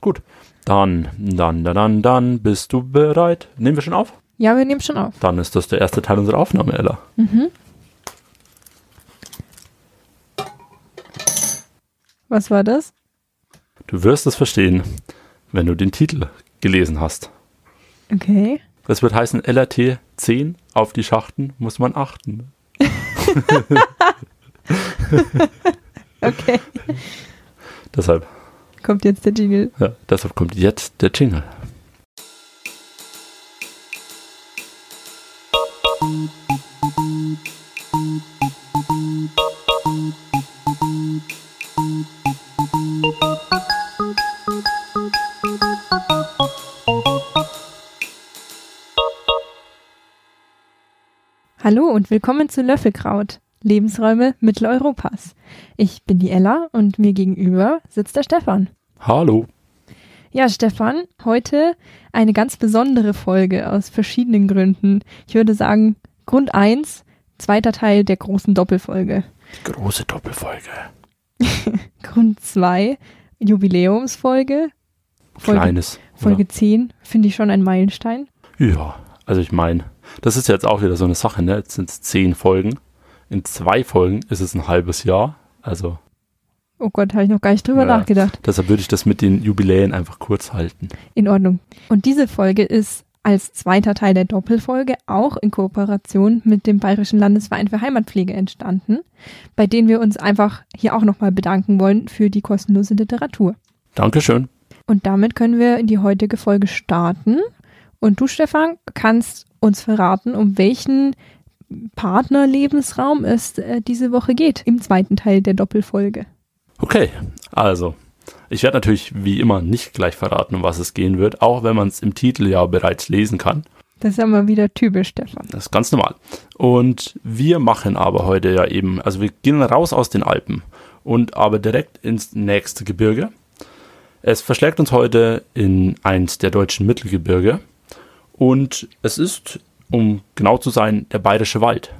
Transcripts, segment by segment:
Gut. Dann, dann, dann, dann, dann, bist du bereit? Nehmen wir schon auf? Ja, wir nehmen schon auf. Dann ist das der erste Teil unserer Aufnahme, Ella. Mhm. Was war das? Du wirst es verstehen, wenn du den Titel gelesen hast. Okay. Das wird heißen, LRT 10 auf die Schachten muss man achten. Okay. Deshalb, Kommt jetzt der Jingle. ja, deshalb kommt jetzt der Jingle. Hallo und willkommen zu Löffelkraut, Lebensräume Mitteleuropas. Ich bin die Ella und mir gegenüber sitzt der Stefan. Hallo. Ja, Stefan, heute eine ganz besondere Folge aus verschiedenen Gründen. Ich würde sagen, Grund 1, zweiter Teil der großen Doppelfolge. Die große Doppelfolge. Grund 2, Jubiläumsfolge. Folge, Kleines. Folge oder? 10, finde ich schon ein Meilenstein. Ja, also ich meine, das ist jetzt auch wieder so eine Sache, ne? Jetzt sind es zehn Folgen. In zwei Folgen ist es ein halbes Jahr. Also Oh Gott, habe ich noch gar nicht drüber Ja. nachgedacht. deshalb würde ich das mit den Jubiläen einfach kurz halten. In Ordnung. Und diese Folge ist als zweiter Teil der Doppelfolge auch in Kooperation mit dem Bayerischen Landesverein für Heimatpflege entstanden, bei denen wir uns einfach hier auch nochmal bedanken wollen für die kostenlose Literatur. Dankeschön. Und damit können wir in die heutige Folge starten. Und du, Stefan, kannst uns verraten, um welchen Partnerlebensraum es äh, diese Woche geht, im zweiten Teil der Doppelfolge. Okay, also, ich werde natürlich wie immer nicht gleich verraten, um was es gehen wird, auch wenn man es im Titel ja bereits lesen kann. Das ist ja mal wieder typisch, Stefan. Das ist ganz normal. Und wir machen aber heute ja eben, also wir gehen raus aus den Alpen und aber direkt ins nächste Gebirge. Es verschlägt uns heute in eins der deutschen Mittelgebirge und es ist, um genau zu sein, der Bayerische Wald.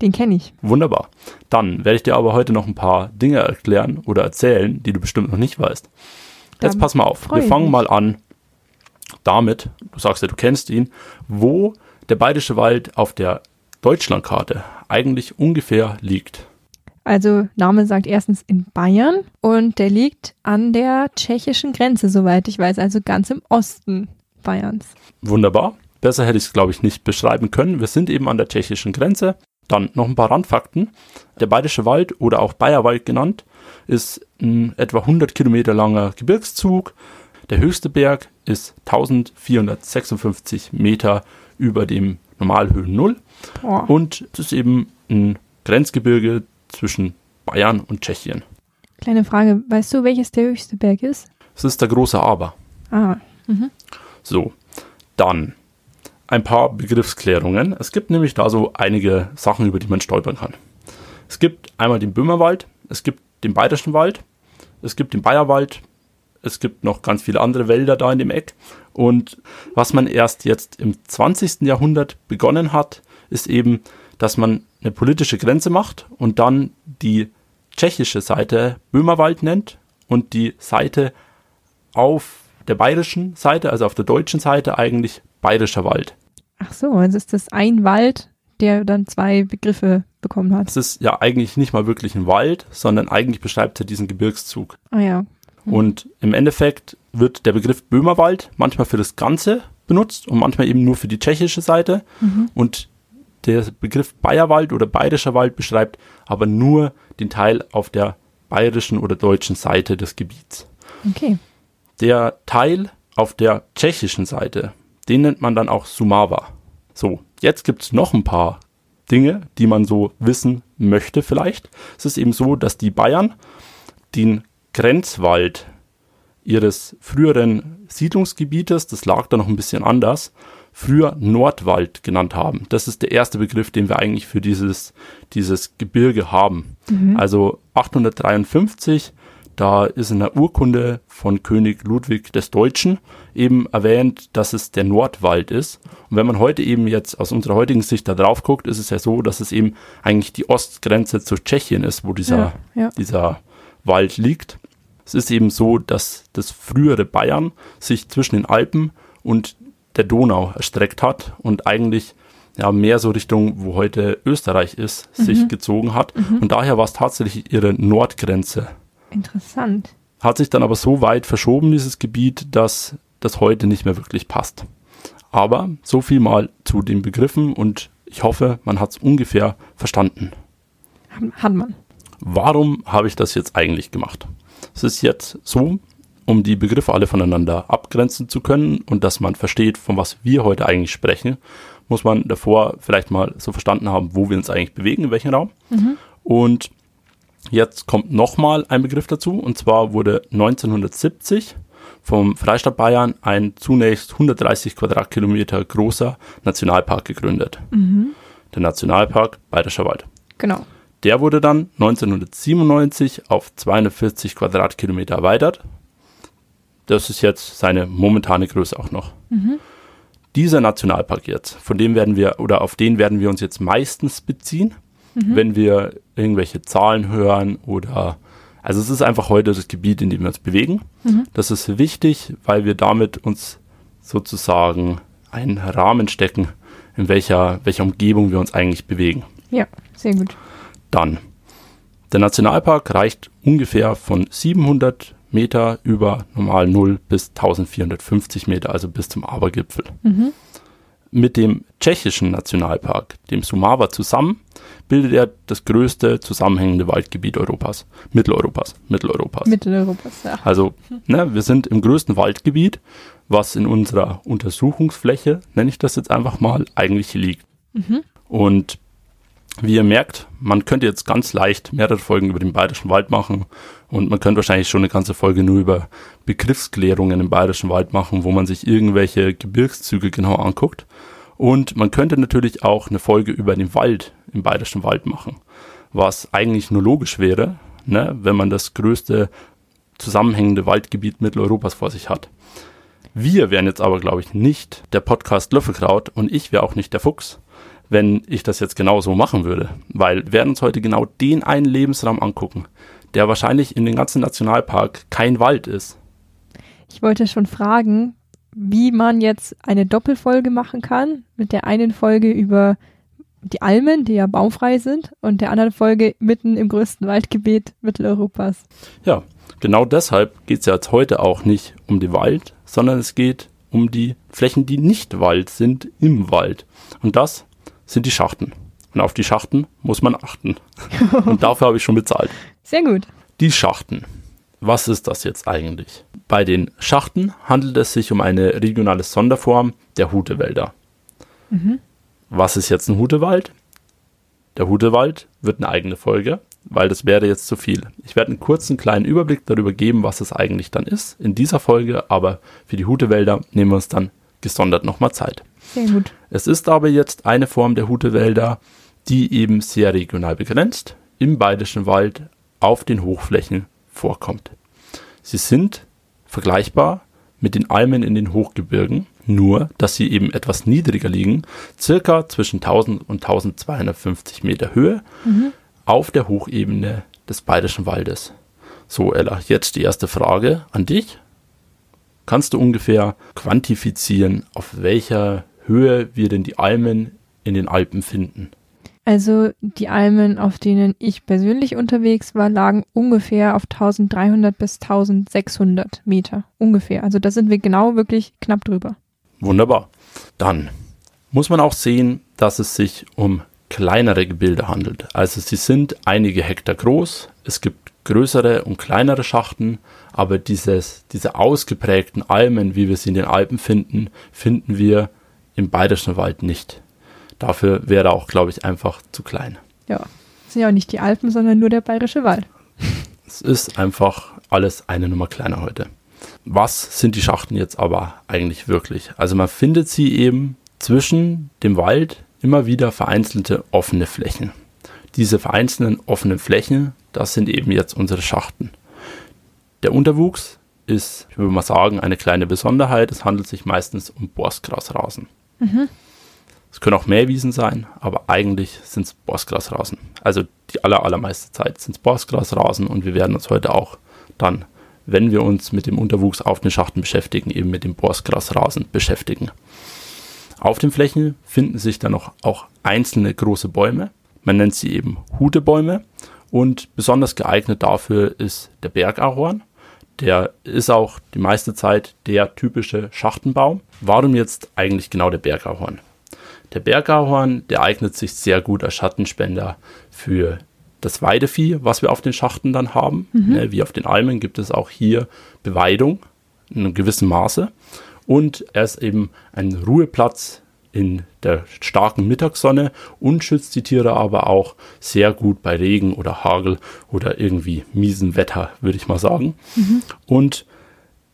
Den kenne ich. Wunderbar. Dann werde ich dir aber heute noch ein paar Dinge erklären oder erzählen, die du bestimmt noch nicht weißt. Jetzt Dann pass mal auf. Wir fangen mich. mal an damit, du sagst ja, du kennst ihn, wo der Bayerische Wald auf der Deutschlandkarte eigentlich ungefähr liegt. Also Name sagt erstens in Bayern und der liegt an der tschechischen Grenze, soweit ich weiß, also ganz im Osten Bayerns. Wunderbar. Besser hätte ich es, glaube ich, nicht beschreiben können. Wir sind eben an der tschechischen Grenze. Dann noch ein paar Randfakten. Der Bayerische Wald oder auch Bayerwald genannt ist ein etwa 100 Kilometer langer Gebirgszug. Der höchste Berg ist 1456 Meter über dem Normalhöhen Null. Oh, Und es ist eben ein Grenzgebirge zwischen Bayern und Tschechien. kleine Frage, weißt du, welches der höchste Berg ist? Es ist der große Aber. Ah, mhm. So, dann ein paar Begriffsklärungen. Es gibt nämlich da so einige Sachen, über die man stolpern kann. Es gibt einmal den Böhmerwald, es gibt den Bayerischen Wald, es gibt den Bayerwald, es gibt noch ganz viele andere Wälder da in dem Eck. Und was man erst jetzt im 20. Jahrhundert begonnen hat, ist eben, dass man eine politische Grenze macht und dann die tschechische Seite Böhmerwald nennt und die Seite auf der bayerischen Seite, also auf der deutschen Seite eigentlich bayerischer Wald. Ach so, also ist das ein Wald, der dann zwei Begriffe bekommen hat. Es ist ja eigentlich nicht mal wirklich ein Wald, sondern eigentlich beschreibt er diesen Gebirgszug. Ah ja, Und im Endeffekt wird der Begriff Böhmerwald manchmal für das Ganze benutzt und manchmal eben nur für die tschechische Seite. Und der Begriff Bayerwald oder bayerischer Wald beschreibt aber nur den Teil auf der bayerischen oder deutschen Seite des Gebiets. okay. Der Teil auf der tschechischen Seite, den nennt man dann auch Sumava. So, jetzt gibt's noch ein paar Dinge, die man so wissen möchte vielleicht. Es ist eben so, dass die Bayern den Grenzwald ihres früheren Siedlungsgebietes, das lag da noch ein bisschen anders, früher Nordwald genannt haben. Das ist der erste Begriff, den wir eigentlich für dieses, dieses Gebirge haben. Also 853, da ist in der Urkunde von König Ludwig des Deutschen eben erwähnt, dass es der Nordwald ist. Und wenn man heute eben jetzt aus unserer heutigen Sicht da drauf guckt, ist es ja so, dass es eben eigentlich die Ostgrenze zu Tschechien ist, wo dieser, Ja, ja. dieser Wald liegt. Es ist eben so, dass das frühere Bayern sich zwischen den Alpen und der Donau erstreckt hat und eigentlich ja, mehr so Richtung, wo heute Österreich ist, mhm. sich gezogen hat. Mhm. Und daher war es tatsächlich ihre Nordgrenze. Interessant. Hat sich dann aber so weit verschoben, dieses Gebiet, dass das heute nicht mehr wirklich passt. Aber so viel mal zu den Begriffen und ich hoffe, man hat es ungefähr verstanden. Hat man. Warum habe ich das jetzt eigentlich gemacht? Es ist jetzt so, um die Begriffe alle voneinander abgrenzen zu können und dass man versteht, von was wir heute eigentlich sprechen, muss man davor vielleicht mal so verstanden haben, wo wir uns eigentlich bewegen, in welchem Raum. Mhm. Und jetzt kommt nochmal ein Begriff dazu, und zwar wurde 1970 vom Freistaat Bayern ein zunächst 130 Quadratkilometer großer Nationalpark gegründet. Mhm. Der Nationalpark Bayerischer Wald. Genau. Der wurde dann 1997 auf 240 Quadratkilometer erweitert. Das ist jetzt seine momentane Größe auch noch. Mhm. Dieser Nationalpark jetzt, von dem werden wir oder auf den werden wir uns jetzt meistens beziehen, mhm. wenn wir irgendwelche Zahlen hören oder also es ist einfach heute das Gebiet, in dem wir uns bewegen. Mhm. Das ist wichtig, weil wir damit uns sozusagen einen Rahmen stecken, in welcher, welcher Umgebung wir uns eigentlich bewegen. Ja, sehr gut. Dann, der Nationalpark reicht ungefähr von 700 Meter über normal 0 bis 1450 Meter, also bis zum Abergipfel. Mhm. Mit dem tschechischen Nationalpark, dem Sumava, zusammen bildet er das größte zusammenhängende Waldgebiet Europas, Mitteleuropas, Mitteleuropas. Mitteleuropas, ja. Also, ne, wir sind im größten Waldgebiet, was in unserer Untersuchungsfläche, nenne ich das jetzt einfach mal, eigentlich liegt. Mhm. Und wie ihr merkt, man könnte jetzt ganz leicht mehrere Folgen über den Bayerischen Wald machen und man könnte wahrscheinlich schon eine ganze Folge nur über Begriffsklärungen im Bayerischen Wald machen, wo man sich irgendwelche Gebirgszüge genau anguckt. Und man könnte natürlich auch eine Folge über den Wald im Bayerischen Wald machen, was eigentlich nur logisch wäre, ne, wenn man das größte zusammenhängende Waldgebiet Mitteleuropas vor sich hat. Wir wären jetzt aber, glaube ich, nicht der Podcast Löffelkraut und ich wäre auch nicht der Fuchs, wenn ich das jetzt genau so machen würde. Weil wir werden uns heute genau den einen Lebensraum angucken, der wahrscheinlich in dem ganzen Nationalpark kein Wald ist. Ich wollte schon fragen, wie man jetzt eine Doppelfolge machen kann, mit der einen Folge über die Almen, die ja baumfrei sind, und der anderen Folge mitten im größten Waldgebiet Mitteleuropas. Ja, genau deshalb geht es ja jetzt heute auch nicht um den Wald, sondern es geht um die Flächen, die nicht Wald sind, im Wald. Und das sind die Schachten. Und auf die Schachten muss man achten. Und dafür habe ich schon bezahlt. Sehr gut. Die Schachten. Was ist das jetzt eigentlich? Bei den Schachten handelt es sich um eine regionale Sonderform der Hutewälder. Mhm. Was ist jetzt ein Hutewald? Der Hutewald wird eine eigene Folge, weil das wäre jetzt zu viel. Ich werde einen kurzen kleinen Überblick darüber geben, was es eigentlich dann ist in dieser Folge, aber für die Hutewälder nehmen wir uns dann gesondert nochmal Zeit. Sehr gut. Es ist aber jetzt eine Form der Hutewälder, die eben sehr regional begrenzt im Bayerischen Wald auf den Hochflächen vorkommt. Sie sind vergleichbar mit den Almen in den Hochgebirgen, nur dass sie eben etwas niedriger liegen, circa zwischen 1000 und 1250 Meter Höhe mhm. auf der Hochebene des Bayerischen Waldes. So, Ella, jetzt die erste Frage an dich. Kannst du ungefähr quantifizieren, auf welcher Höhe wir denn die Almen in den Alpen finden? Also die Almen, auf denen ich persönlich unterwegs war, lagen ungefähr auf 1300 bis 1600 Meter. Ungefähr. Also da sind wir genau wirklich knapp drüber. Wunderbar. Dann muss man auch sehen, dass es sich um kleinere Gebilde handelt. Also sie sind einige Hektar groß. Es gibt größere und kleinere Schachten, aber dieses, diese ausgeprägten Almen, wie wir sie in den Alpen finden, finden wir im Bayerischen Wald nicht. Dafür wäre er auch, glaube ich, einfach zu klein. Ja, das sind ja auch nicht die Alpen, sondern nur der Bayerische Wald. Es ist einfach alles eine Nummer kleiner heute. Was sind die Schachten jetzt aber eigentlich wirklich? Also man findet sie eben zwischen dem Wald immer wieder vereinzelte offene Flächen. Diese vereinzelten offenen Flächen, das sind eben jetzt unsere Schachten. Der Unterwuchs ist, ich würde mal sagen, eine kleine Besonderheit. Es handelt sich meistens um Borstgrasrasen. Mhm. Es können auch Mähwiesen sein, aber eigentlich sind es Borstgrasrasen. Also die aller, allermeiste Zeit sind es Borstgrasrasen und wir werden uns heute auch dann wenn wir uns mit dem Unterwuchs auf den Schachten beschäftigen, eben mit dem Borstgrasrasen beschäftigen. Auf den Flächen finden sich dann noch auch einzelne große Bäume. Man nennt sie eben Hutebäume und besonders geeignet dafür ist der Bergahorn. Der ist auch die meiste Zeit der typische Schachtenbaum. Warum jetzt eigentlich genau der Bergahorn? Der Bergahorn, der eignet sich sehr gut als Schattenspender für das Weidevieh, was wir auf den Schachten dann haben. Mhm. Ne, wie auf den Almen gibt es auch hier Beweidung in einem gewissen Maße. Und er ist eben ein Ruheplatz in der starken Mittagssonne und schützt die Tiere aber auch sehr gut bei Regen oder Hagel oder irgendwie miesen Wetter, würde ich mal sagen. Mhm. Und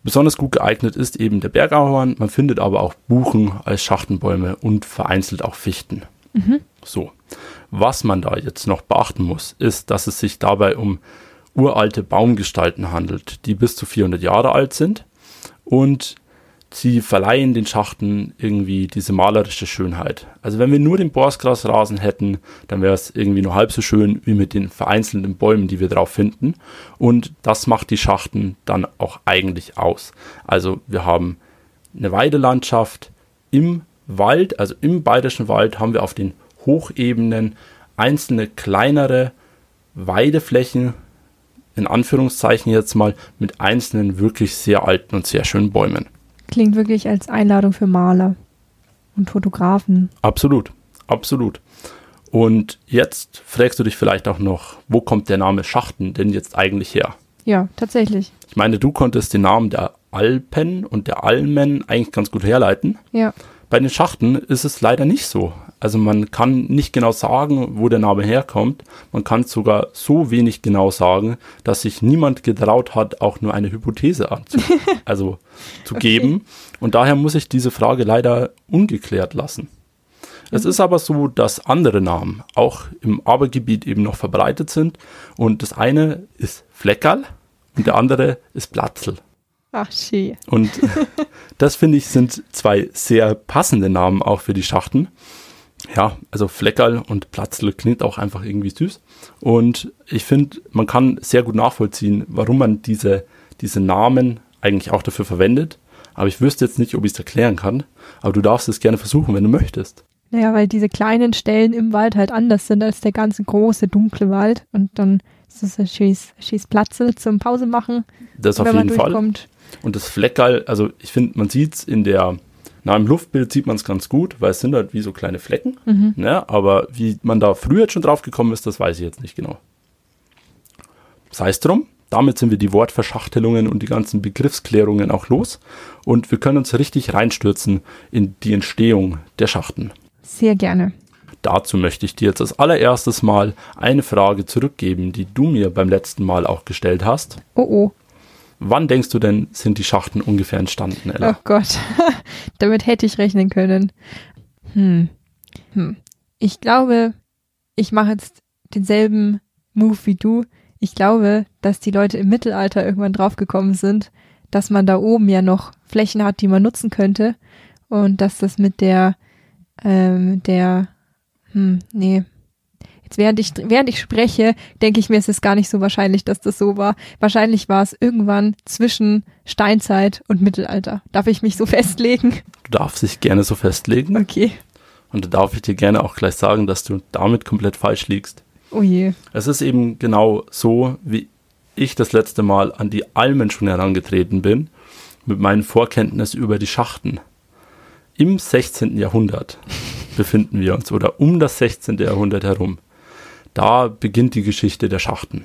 besonders gut geeignet ist eben der Bergahorn. Man findet aber auch Buchen als Schachtenbäume und vereinzelt auch Fichten. Mhm. So. Was man da jetzt noch beachten muss, ist, dass es sich dabei um uralte Baumgestalten handelt, die bis zu 400 Jahre alt sind und sie verleihen den Schachten irgendwie diese malerische Schönheit. Also wenn wir nur den Borstgrasrasen hätten, dann wäre es irgendwie nur halb so schön wie mit den vereinzelten Bäumen, die wir drauf finden. Und das macht die Schachten dann auch eigentlich aus. Also wir haben eine Weidelandschaft im Wald, also im Bayerischen Wald haben wir auf den Hochebenen einzelne kleinere Weideflächen, in Anführungszeichen jetzt mal, mit einzelnen wirklich sehr alten und sehr schönen Bäumen. Klingt wirklich als Einladung für Maler und Fotografen. Absolut, absolut. Und jetzt fragst du dich vielleicht auch noch, wo kommt der Name Schachten denn jetzt eigentlich her? Ja, tatsächlich. Ich meine, du konntest den Namen der Alpen und der Almen eigentlich ganz gut herleiten. Ja. Bei den Schachten ist es leider nicht so. Also man kann nicht genau sagen, wo der Name herkommt. Man kann sogar so wenig genau sagen, dass sich niemand getraut hat, auch nur eine Hypothese anzu also zu okay. geben. Und daher muss ich diese Frage leider ungeklärt lassen. Es mhm. ist aber so, dass andere Namen auch im Abergebiet eben noch verbreitet sind. Und das eine ist Fleckerl und der andere ist Platzl. Ach, schön. Und das finde ich sind zwei sehr passende Namen auch für die Schachten. Ja, also Fleckerl und Platzl klingt auch einfach irgendwie süß. Und ich finde, man kann sehr gut nachvollziehen, warum man diese, diese Namen eigentlich auch dafür verwendet. Aber ich wüsste jetzt nicht, ob ich es erklären kann. Aber du darfst es gerne versuchen, wenn du möchtest. Naja, weil diese kleinen Stellen im Wald halt anders sind als der ganze große, dunkle Wald. Und dann ist es ein schönes Platzel zum Pause machen. Das auf jeden Fall. Und das Fleckerl, also ich finde, man sieht es in der, na im Luftbild sieht man es ganz gut, weil es sind halt wie so kleine Flecken. Mhm. Ne? Aber wie man da früher jetzt schon drauf gekommen ist, das weiß ich jetzt nicht genau. Sei es drum, damit sind wir die Wortverschachtelungen und die ganzen Begriffsklärungen auch los und wir können uns richtig reinstürzen in die Entstehung der Schachten. Sehr gerne. Dazu möchte ich dir jetzt als allererstes mal eine Frage zurückgeben, die du mir beim letzten Mal auch gestellt hast. Oh oh. Wann denkst du denn, sind die Schachten ungefähr entstanden, Ella? Oh Gott, damit hätte ich rechnen können. Hm. Hm. Ich glaube, ich mache jetzt denselben Move wie du. Ich glaube, dass die Leute im Mittelalter irgendwann draufgekommen sind, dass man da oben ja noch Flächen hat, die man nutzen könnte und dass das mit der, ähm, der, hm, nee, Jetzt während ich, während ich spreche, denke ich mir, es ist gar nicht so wahrscheinlich, dass das so war. Wahrscheinlich war es irgendwann zwischen Steinzeit und Mittelalter. Darf ich mich so festlegen? Du darfst dich gerne so festlegen. Okay. Und da darf ich dir gerne auch gleich sagen, dass du damit komplett falsch liegst. Oh je. Es ist eben genau so, wie ich das letzte Mal an die Almen schon herangetreten bin, mit meinen Vorkenntnissen über die Schachten. Im 16. Jahrhundert befinden wir uns oder um das 16. Jahrhundert herum. Da beginnt die Geschichte der Schachten.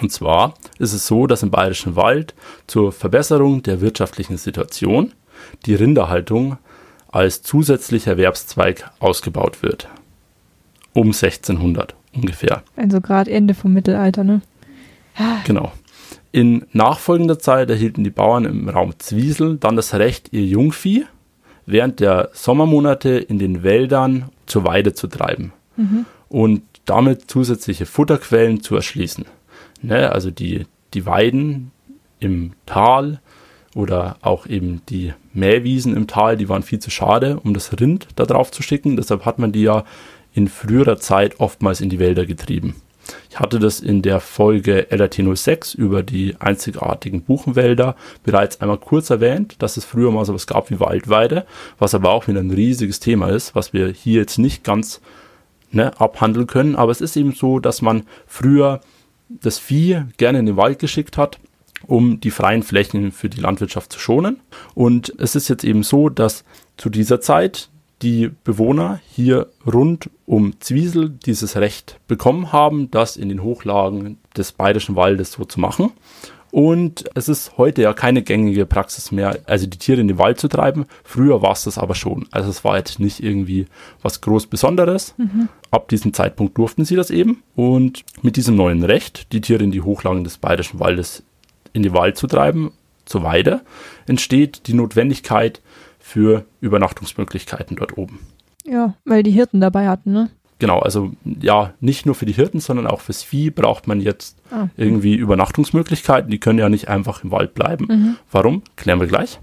Und zwar ist es so, dass im Bayerischen Wald zur Verbesserung der wirtschaftlichen Situation die Rinderhaltung als zusätzlicher Erwerbszweig ausgebaut wird. Um 1600 ungefähr. Also gerade Ende vom Mittelalter, ne? Genau. In nachfolgender Zeit erhielten die Bauern im Raum Zwiesel dann das Recht, ihr Jungvieh während der Sommermonate in den Wäldern zur Weide zu treiben. Mhm. Und damit zusätzliche Futterquellen zu erschließen. Ne, also die, die Weiden im Tal oder auch eben die Mähwiesen im Tal, die waren viel zu schade, um das Rind da drauf zu schicken. Deshalb hat man die ja in früherer Zeit oftmals in die Wälder getrieben. Ich hatte das in der Folge LRT06 über die einzigartigen Buchenwälder bereits einmal kurz erwähnt, dass es früher mal sowas gab wie Waldweide, was aber auch wieder ein riesiges Thema ist, was wir hier jetzt nicht ganz ne, abhandeln können. Aber es ist eben so, dass man früher das Vieh gerne in den Wald geschickt hat, um die freien Flächen für die Landwirtschaft zu schonen. Und es ist jetzt eben so, dass zu dieser Zeit die Bewohner hier rund um Zwiesel dieses Recht bekommen haben, das in den Hochlagen des Bayerischen Waldes so zu machen. Und es ist heute ja keine gängige Praxis mehr, also die Tiere in den Wald zu treiben. Früher war es das aber schon. Also es war jetzt nicht irgendwie was groß Besonderes. Mhm. Ab diesem Zeitpunkt durften sie das eben. Und mit diesem neuen Recht, die Tiere in die Hochlagen des Bayerischen Waldes in den Wald zu treiben, zur Weide, entsteht die Notwendigkeit, für Übernachtungsmöglichkeiten dort oben. Ja, weil die Hirten dabei hatten, ne? Genau, also ja, nicht nur für die Hirten, sondern auch fürs Vieh braucht man jetzt ah. irgendwie Übernachtungsmöglichkeiten. Die können ja nicht einfach im Wald bleiben. Mhm. Warum? Klären wir gleich.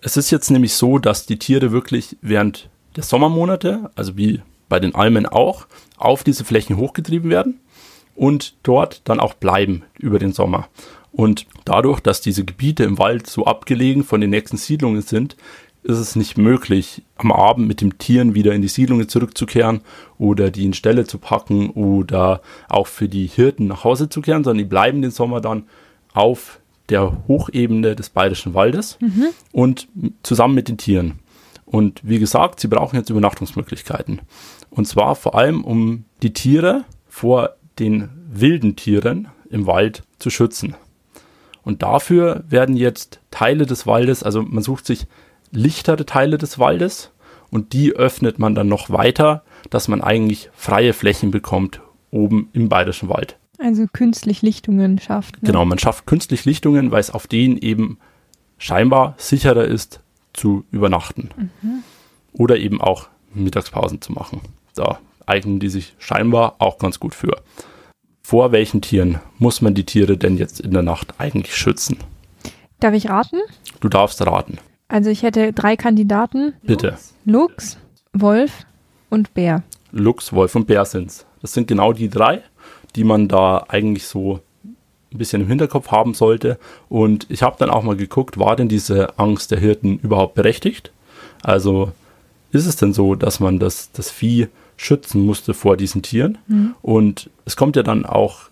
Es ist jetzt nämlich so, dass die Tiere wirklich während der Sommermonate, also wie bei den Almen auch, auf diese Flächen hochgetrieben werden und dort dann auch bleiben über den Sommer. Und dadurch, dass diese Gebiete im Wald so abgelegen von den nächsten Siedlungen sind, ist es nicht möglich, am Abend mit den Tieren wieder in die Siedlungen zurückzukehren oder die in Ställe zu packen oder auch für die Hirten nach Hause zu kehren, sondern die bleiben den Sommer dann auf der Hochebene des Bayerischen Waldes mhm. und zusammen mit den Tieren. Und wie gesagt, sie brauchen jetzt Übernachtungsmöglichkeiten. Und zwar vor allem, um die Tiere vor den wilden Tieren im Wald zu schützen. Und dafür werden jetzt Teile des Waldes, also man sucht sich lichtere Teile des Waldes und die öffnet man dann noch weiter, dass man eigentlich freie Flächen bekommt oben im Bayerischen Wald. Also künstlich Lichtungen schafft. Ne? Genau, man schafft künstlich Lichtungen, weil es auf denen eben scheinbar sicherer ist zu übernachten. Mhm. Oder eben auch Mittagspausen zu machen. Da eignen die sich scheinbar auch ganz gut für. Vor welchen Tieren muss man die Tiere denn jetzt in der Nacht eigentlich schützen? Darf ich raten? Du darfst raten. Also ich hätte drei Kandidaten. Bitte. Luchs, Wolf und Bär. Luchs, Wolf und Bär sind's. Das sind genau die drei, die man da eigentlich so ein bisschen im Hinterkopf haben sollte. Und ich habe dann auch mal geguckt, war denn diese Angst der Hirten überhaupt berechtigt? Also ist es denn so, dass man das, das Vieh schützen musste vor diesen Tieren? Mhm. Und es kommt ja dann auch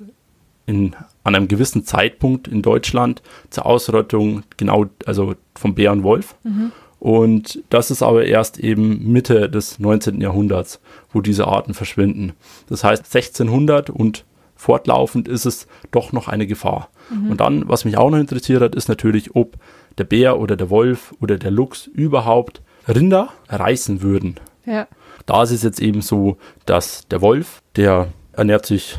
in, an einem gewissen Zeitpunkt in Deutschland zur Ausrottung genau, also vom Bär und Wolf. Mhm. Und das ist aber erst eben Mitte des 19. Jahrhunderts, wo diese Arten verschwinden. Das heißt, 1600 und fortlaufend ist es doch noch eine Gefahr. Mhm. Und dann, was mich auch noch interessiert hat, ist natürlich, ob der Bär oder der Wolf oder der Luchs überhaupt Rinder reißen würden. Ja. Da ist es jetzt eben so, dass der Wolf, der ernährt sich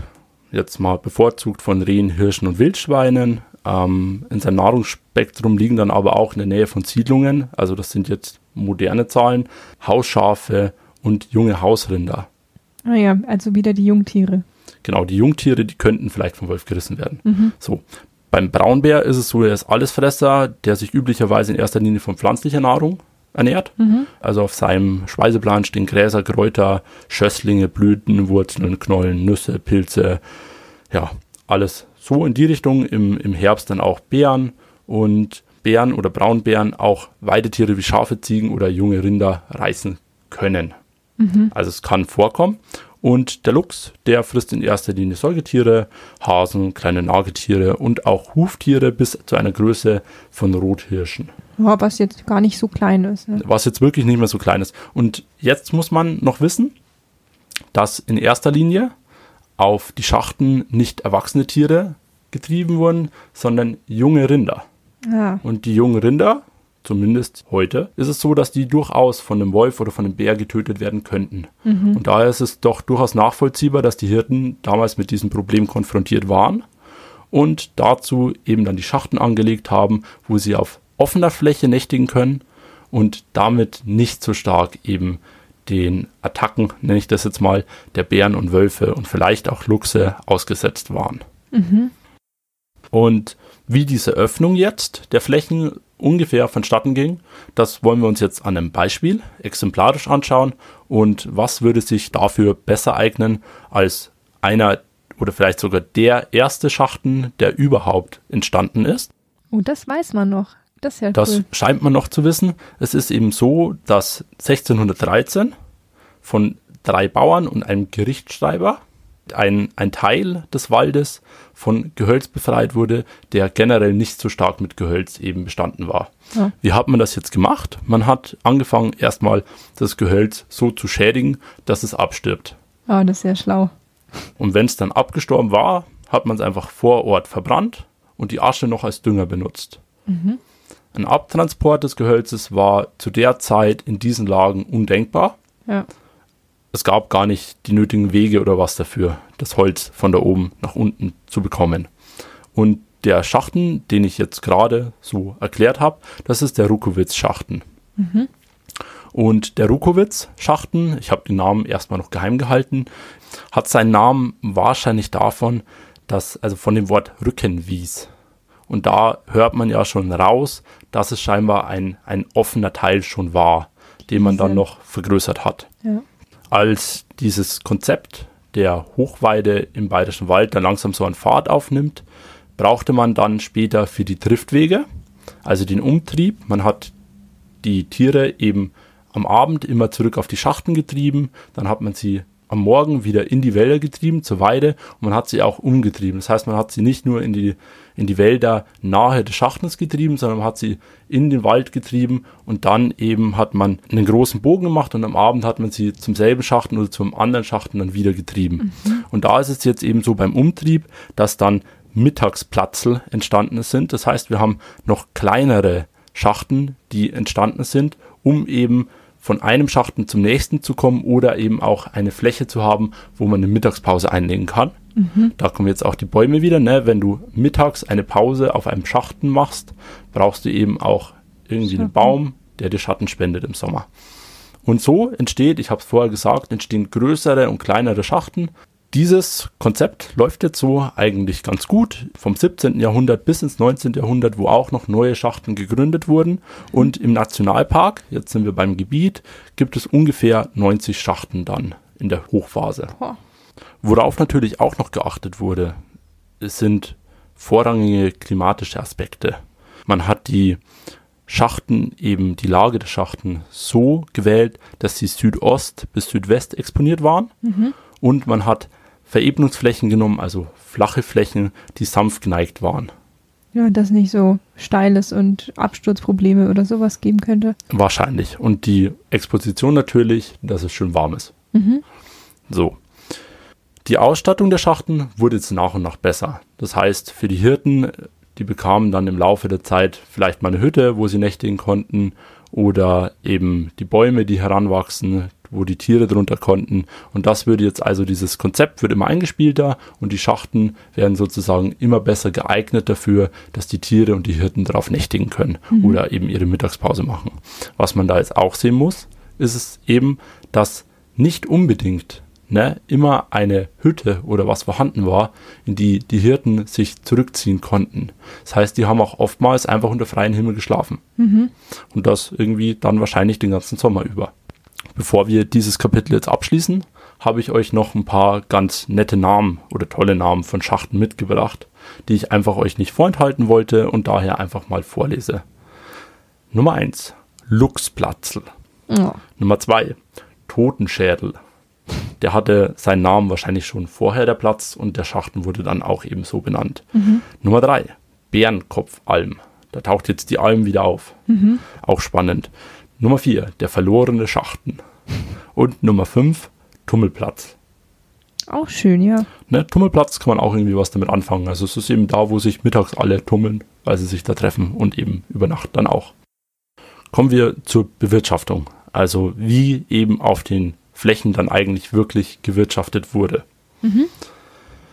jetzt mal bevorzugt von Rehen, Hirschen und Wildschweinen. Ähm, in seinem Nahrungsspektrum liegen dann aber auch in der Nähe von Siedlungen, also das sind jetzt moderne Zahlen, Hausschafe und junge Hausrinder. Ah ja, also wieder die Jungtiere. Genau, die Jungtiere, die könnten vielleicht vom Wolf gerissen werden. Mhm. So. Beim Braunbär ist es so, er ist Allesfresser, der sich üblicherweise in erster Linie von pflanzlicher Nahrung ernährt. Mhm. Also auf seinem Speiseplan stehen Gräser, Kräuter, Schösslinge, Blüten, Wurzeln, Knollen, Nüsse, Pilze, ja, alles so in die Richtung. Im, im Herbst dann auch Beeren und Bären oder Braunbären auch Weidetiere wie Schafe, Ziegen oder junge Rinder reißen können. Mhm. Also es kann vorkommen. Und der Luchs, der frisst in erster Linie Säugetiere, Hasen, kleine Nagetiere und auch Huftiere bis zu einer Größe von Rothirschen. Ja, was jetzt gar nicht so klein ist. Ne? Was jetzt wirklich nicht mehr so klein ist. Und jetzt muss man noch wissen, dass in erster Linie auf die Schachten nicht erwachsene Tiere getrieben wurden, sondern junge Rinder. Ja. Und die jungen Rinder, zumindest heute, ist es so, dass die durchaus von einem Wolf oder von einem Bär getötet werden könnten. Mhm. Und daher ist es doch durchaus nachvollziehbar, dass die Hirten damals mit diesem Problem konfrontiert waren und dazu eben dann die Schachten angelegt haben, wo sie auf offener Fläche nächtigen können und damit nicht so stark eben den Attacken, nenne ich das jetzt mal, der Bären und Wölfe und vielleicht auch Luchse ausgesetzt waren. Mhm. Und wie diese Öffnung jetzt der Flächen ungefähr vonstatten ging, das wollen wir uns jetzt an einem Beispiel exemplarisch anschauen und was würde sich dafür besser eignen als einer oder vielleicht sogar der erste Schachten, der überhaupt entstanden ist. Oh, das weiß man noch. Das ja Das cool. scheint man noch zu wissen. Es ist eben so, dass 1613 von drei Bauern und einem Gerichtsschreiber ein, ein Teil des Waldes von Gehölz befreit wurde, der generell nicht so stark mit Gehölz eben bestanden war. Ja. Wie hat man das jetzt gemacht? Man hat angefangen, erstmal das Gehölz so zu schädigen, dass es abstirbt. Ah, das ist ja schlau. Und wenn es dann abgestorben war, hat man es einfach vor Ort verbrannt und die Asche noch als Dünger benutzt. Ein Abtransport des Gehölzes war zu der Zeit in diesen Lagen undenkbar. Ja. Es gab gar nicht die nötigen Wege oder was dafür, das Holz von da oben nach unten zu bekommen. Und der Schachten, den ich jetzt gerade so erklärt habe, das ist der Rukowitz-Schachten. Und der Rukowitz-Schachten, ich habe den Namen erstmal noch geheim gehalten, hat seinen Namen wahrscheinlich davon, dass, also von dem Wort Rückenwies. Und da hört man ja schon raus, dass es scheinbar ein, ein offener Teil schon war, den man dann noch vergrößert hat. Ja. Als dieses Konzept der Hochweide im Bayerischen Wald dann langsam so an Fahrt aufnimmt, brauchte man dann später für die Triftwege, also den Umtrieb. Man hat die Tiere eben am Abend immer zurück auf die Schachten getrieben, dann hat man sie am Morgen wieder in die Wälder getrieben zur Weide und man hat sie auch umgetrieben. Das heißt, man hat sie nicht nur in die, in die Wälder nahe des Schachtens getrieben, sondern man hat sie in den Wald getrieben und dann eben hat man einen großen Bogen gemacht und am Abend hat man sie zum selben Schachten oder zum anderen Schachten dann wieder getrieben. Und da ist es jetzt eben so beim Umtrieb, dass dann Mittagsplatzel entstanden sind. Das heißt, wir haben noch kleinere Schachten, die entstanden sind, um eben von einem Schachten zum nächsten zu kommen oder eben auch eine Fläche zu haben, wo man eine Mittagspause einlegen kann. Da kommen jetzt auch die Bäume wieder. Ne? Wenn du mittags eine Pause auf einem Schachten machst, brauchst du eben auch irgendwie einen Schatten. Baum, der dir Schatten spendet im Sommer. Und so entsteht, ich habe es vorher gesagt, entstehen größere und kleinere Schachten. Dieses Konzept läuft jetzt so eigentlich ganz gut vom 17. Jahrhundert bis ins 19. Jahrhundert, wo auch noch neue Schachten gegründet wurden. Und im Nationalpark, jetzt sind wir beim Gebiet, gibt es ungefähr 90 Schachten dann in der Hochphase. Worauf natürlich auch noch geachtet wurde, es sind vorrangige klimatische Aspekte. Man hat die Schachten, eben die Lage der Schachten so gewählt, dass sie Südost bis Südwest exponiert waren. Und man hat Verebnungsflächen genommen, also flache Flächen, die sanft geneigt waren. Ja, dass nicht so steiles und Absturzprobleme oder sowas geben könnte. Wahrscheinlich. Und die Exposition natürlich, dass es schön warm ist. So. Die Ausstattung der Schachten wurde jetzt nach und nach besser. Das heißt, für die Hirten, die bekamen dann im Laufe der Zeit vielleicht mal eine Hütte, wo sie nächtigen konnten, oder eben die Bäume, die heranwachsen, wo die Tiere drunter konnten. Und das würde jetzt also, dieses Konzept wird immer eingespielter und die Schachten werden sozusagen immer besser geeignet dafür, dass die Tiere und die Hirten darauf nächtigen können oder eben ihre Mittagspause machen. Was man da jetzt auch sehen muss, ist es eben, dass nicht unbedingt ne, immer eine Hütte oder was vorhanden war, in die die Hirten sich zurückziehen konnten. Das heißt, die haben auch oftmals einfach unter freiem Himmel geschlafen. Und das irgendwie dann wahrscheinlich den ganzen Sommer über. Bevor wir dieses Kapitel jetzt abschließen, habe ich euch noch ein paar ganz nette Namen oder tolle Namen von Schachten mitgebracht, die ich einfach euch nicht vorenthalten wollte und daher einfach mal vorlese. Nummer 1. Luchsplatzl. Oh. Nummer 2. Totenschädel. Der hatte seinen Namen wahrscheinlich schon vorher der Platz und der Schachten wurde dann auch eben so benannt. Nummer 3. Bärenkopfalm. Da taucht jetzt die Alm wieder auf. Auch spannend. Nummer 4. Der verlorene Schachten. Und Nummer 5. Tummelplatz. Auch schön, ja. Ne, Tummelplatz kann man auch irgendwie was damit anfangen. Also es ist eben da, wo sich mittags alle tummeln, weil sie sich da treffen und eben über Nacht dann auch. Kommen wir zur Bewirtschaftung. Also wie eben auf den Flächen dann eigentlich wirklich gewirtschaftet wurde.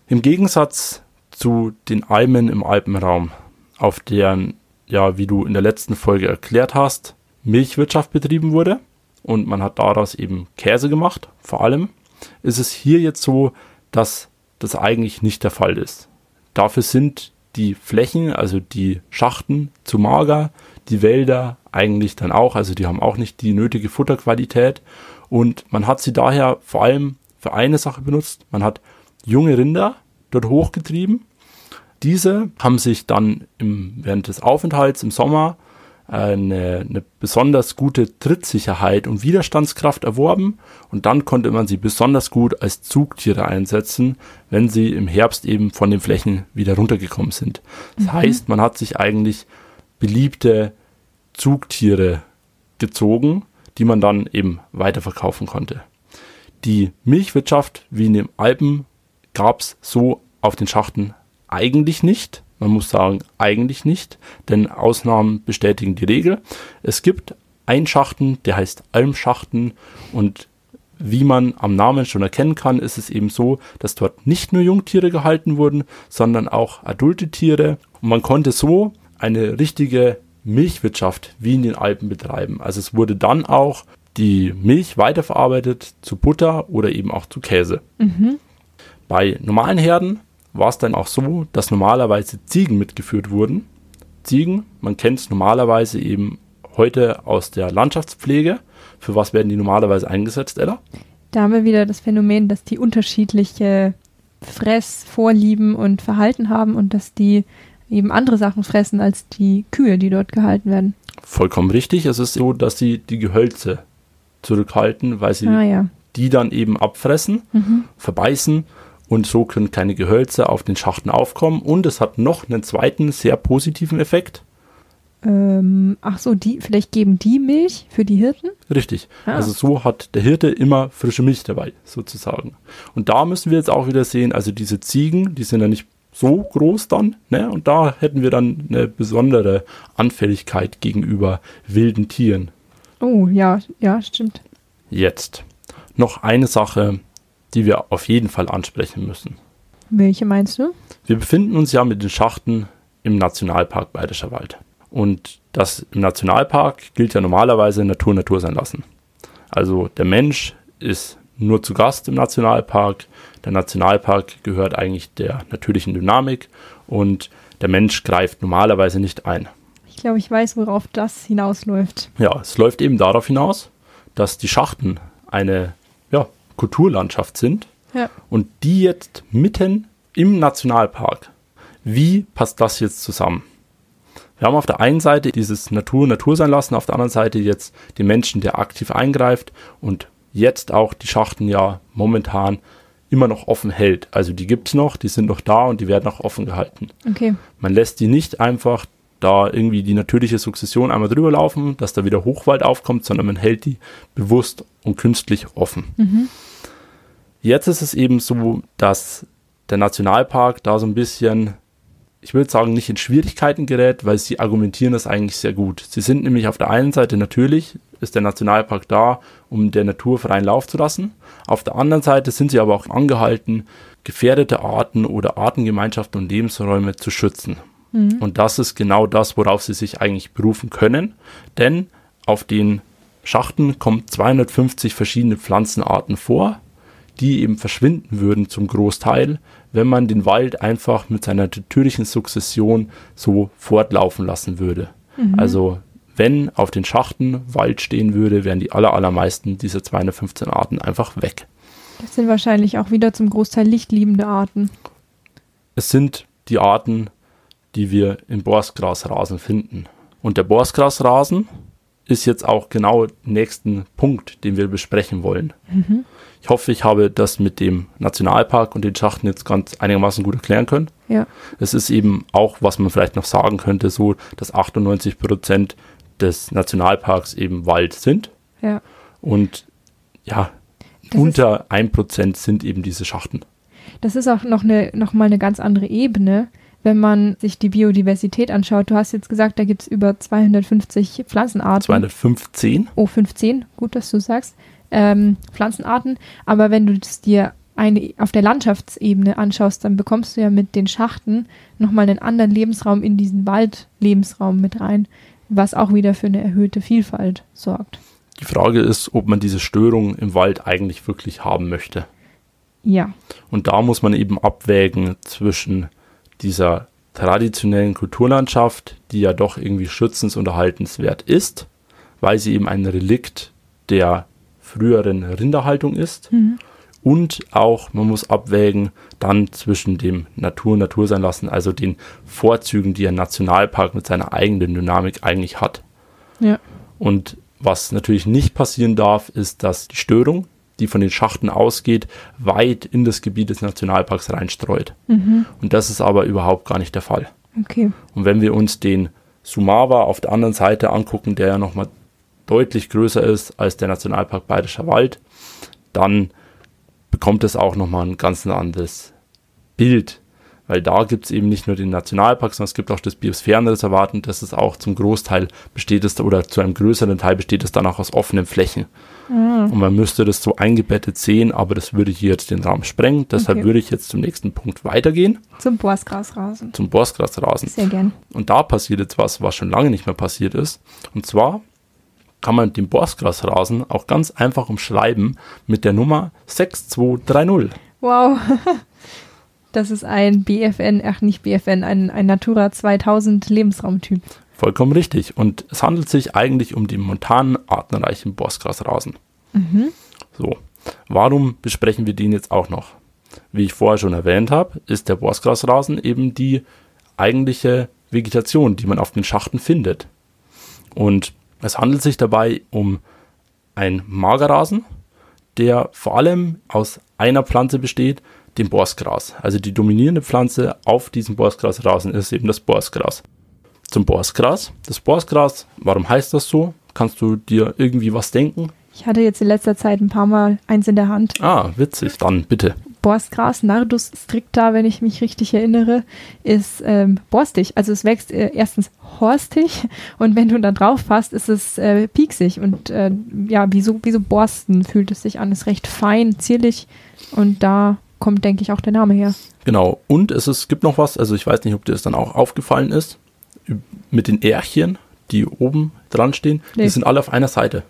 Im Gegensatz zu den Almen im Alpenraum, auf deren, ja, wie du in der letzten Folge erklärt hast, Milchwirtschaft betrieben wurde und man hat daraus eben Käse gemacht, vor allem, ist es hier jetzt so, dass das eigentlich nicht der Fall ist. Dafür sind die Flächen, also die Schachten zu mager, die Wälder eigentlich dann auch, also die haben auch nicht die nötige Futterqualität und man hat sie daher vor allem für eine Sache benutzt. Man hat junge Rinder dort hochgetrieben. Diese haben sich dann im, während des Aufenthalts im Sommer eine, eine besonders gute Trittsicherheit und Widerstandskraft erworben und dann konnte man sie besonders gut als Zugtiere einsetzen, wenn sie im Herbst eben von den Flächen wieder runtergekommen sind. Das mhm. heißt, man hat sich eigentlich beliebte Zugtiere gezogen, die man dann eben weiterverkaufen konnte. Die Milchwirtschaft wie in den Alpen gab es so auf den Schachten eigentlich nicht. Man muss sagen, eigentlich nicht, denn Ausnahmen bestätigen die Regel. Es gibt einen Schachten, der heißt Almschachten und wie man am Namen schon erkennen kann, ist es eben so, dass dort nicht nur Jungtiere gehalten wurden, sondern auch adulte Tiere. Und man konnte so eine richtige Milchwirtschaft wie in den Alpen betreiben. Also es wurde dann auch die Milch weiterverarbeitet zu Butter oder eben auch zu Käse. Mhm. Bei normalen Herden war es dann auch so, dass normalerweise Ziegen mitgeführt wurden. Ziegen, man kennt es normalerweise eben heute aus der Landschaftspflege. Für was werden die normalerweise eingesetzt, Ella? Da haben wir wieder das Phänomen, dass die unterschiedliche Fressvorlieben und Verhalten haben und dass die eben andere Sachen fressen als die Kühe, die dort gehalten werden. Vollkommen richtig. Es ist so, dass sie die Gehölze zurückhalten, weil sie ah, ja. die dann eben abfressen, mhm. verbeißen und so können keine Gehölze auf den Schachten aufkommen. Und es hat noch einen zweiten sehr positiven Effekt. Ähm, ach so, die, vielleicht geben die Milch für die Hirten? Richtig. Ah. Also so hat der Hirte immer frische Milch dabei, sozusagen. Und da müssen wir jetzt auch wieder sehen, also diese Ziegen, die sind ja nicht so groß dann, ne? Und da hätten wir dann eine besondere Anfälligkeit gegenüber wilden Tieren. Oh, ja, ja, stimmt. Jetzt noch eine Sache, die wir auf jeden Fall ansprechen müssen. Welche meinst du? Wir befinden uns ja mit den Schachten im Nationalpark Bayerischer Wald. Und das im Nationalpark gilt ja normalerweise Natur Natur sein lassen. Also der Mensch ist nur zu Gast im Nationalpark. Der Nationalpark gehört eigentlich der natürlichen Dynamik und der Mensch greift normalerweise nicht ein. Ich glaube, ich weiß, worauf das hinausläuft. Ja, es läuft eben darauf hinaus, dass die Schachten eine Kulturlandschaft sind ja. und die jetzt mitten im Nationalpark. Wie passt das jetzt zusammen? Wir haben auf der einen Seite dieses Natur Natur sein lassen, auf der anderen Seite jetzt den Menschen, der aktiv eingreift und jetzt auch die Schachten ja momentan immer noch offen hält. Also die gibt es noch, die sind noch da und die werden auch offen gehalten. Okay. Man lässt die nicht einfach da irgendwie die natürliche Sukzession einmal drüber laufen, dass da wieder Hochwald aufkommt, sondern man hält die bewusst und künstlich offen. Mhm. Jetzt ist es eben so, dass der Nationalpark da so ein bisschen, ich würde sagen, nicht in Schwierigkeiten gerät, weil sie argumentieren das eigentlich sehr gut. Sie sind nämlich auf der einen Seite natürlich, ist der Nationalpark da, um der Natur freien Lauf zu lassen. Auf der anderen Seite sind sie aber auch angehalten, gefährdete Arten oder Artengemeinschaften und Lebensräume zu schützen. Mhm. Und das ist genau das, worauf sie sich eigentlich berufen können, denn auf den Schachten kommen 250 verschiedene Pflanzenarten vor, die eben verschwinden würden zum Großteil, wenn man den Wald einfach mit seiner natürlichen Sukzession so fortlaufen lassen würde. Mhm. Also wenn auf den Schachten Wald stehen würde, wären die aller, allermeisten dieser 215 Arten einfach weg. Das sind wahrscheinlich auch wieder zum Großteil lichtliebende Arten. Es sind die Arten, die wir im Borstgrasrasen finden. Und der Borstgrasrasen ist jetzt auch genau der nächsten Punkt, den wir besprechen wollen. Mhm. Ich hoffe, ich habe das mit dem Nationalpark und den Schachten jetzt ganz einigermaßen gut erklären können. Ja. Es ist eben auch, was man vielleicht noch sagen könnte, so, dass 98 Prozent des Nationalparks eben Wald sind. Ja. Und ja, das unter ein Prozent sind eben diese Schachten. Das ist auch noch, eine, noch mal eine ganz andere Ebene, wenn man sich die Biodiversität anschaut. Du hast jetzt gesagt, da gibt es über 250 Pflanzenarten. 215? Oh, 15, gut, dass du sagst. Ähm, Pflanzenarten. Aber wenn du es dir eine, auf der Landschaftsebene anschaust, dann bekommst du ja mit den Schachten nochmal einen anderen Lebensraum in diesen Waldlebensraum mit rein, was auch wieder für eine erhöhte Vielfalt sorgt. Die Frage ist, ob man diese Störung im Wald eigentlich wirklich haben möchte. Ja. Und da muss man eben abwägen zwischen dieser traditionellen Kulturlandschaft, die ja doch irgendwie schützens- und erhaltenswert ist, weil sie eben ein Relikt der früheren Rinderhaltung ist, mhm. Und auch, man muss abwägen dann zwischen dem Natur Natur sein lassen, also den Vorzügen, die ein Nationalpark mit seiner eigenen Dynamik eigentlich hat. Ja. Und was natürlich nicht passieren darf, ist, dass die Störung, die von den Schachten ausgeht, weit in das Gebiet des Nationalparks reinstreut. Mhm. Und das ist aber überhaupt gar nicht der Fall. Okay. Und wenn wir uns den Sumava auf der anderen Seite angucken, der ja nochmal deutlich größer ist als der Nationalpark Bayerischer Wald, dann bekommt es auch nochmal ein ganz anderes Bild. Weil da gibt es eben nicht nur den Nationalpark, sondern es gibt auch das Biosphärenreservat und das ist auch zum Großteil besteht es oder zu einem größeren Teil besteht es dann auch aus offenen Flächen. Und man müsste das so eingebettet sehen, aber das würde hier jetzt den Rahmen sprengen. Deshalb Okay. würde ich jetzt zum nächsten Punkt weitergehen, Zum Borstgrasrasen. zum Borstgrasrasen. Sehr gern. Und da passiert jetzt was, was schon lange nicht mehr passiert ist. Und zwar kann man den Borstgrasrasen auch ganz einfach umschreiben mit der Nummer 6230. Wow. Das ist ein BFN, ach nicht BFN, ein, ein Natura 2000 Lebensraumtyp. Vollkommen richtig. Und es handelt sich eigentlich um den montanen, artenreichen Borstgrasrasen. So, warum besprechen wir den jetzt auch noch? Wie ich vorher schon erwähnt habe, ist der Borstgrasrasen eben die eigentliche Vegetation, die man auf den Schachten findet. Und es handelt sich dabei um einen Magerrasen, der vor allem aus einer Pflanze besteht, dem Borstgras. Also die dominierende Pflanze auf diesem Borstgrasrasen ist eben das Borstgras. Zum Borstgras. Das Borstgras, warum heißt das so? Kannst du dir irgendwie was denken? Ich hatte jetzt in letzter Zeit ein paar Mal eins in der Hand. Ah, witzig. Dann bitte. Borstgras, Nardus stricta, wenn ich mich richtig erinnere, ist ähm, borstig. Also es wächst äh, erstens horstig und wenn du da drauf fasst, ist es äh, pieksig und äh, ja, wie so, wie so Borsten fühlt es sich an. Ist recht fein, zierlich und da kommt, denke ich, auch der Name her. Genau. Und es ist, gibt noch was, also ich weiß nicht, ob dir das dann auch aufgefallen ist, mit den Ährchen, die oben dran stehen, Nee. die sind alle auf einer Seite.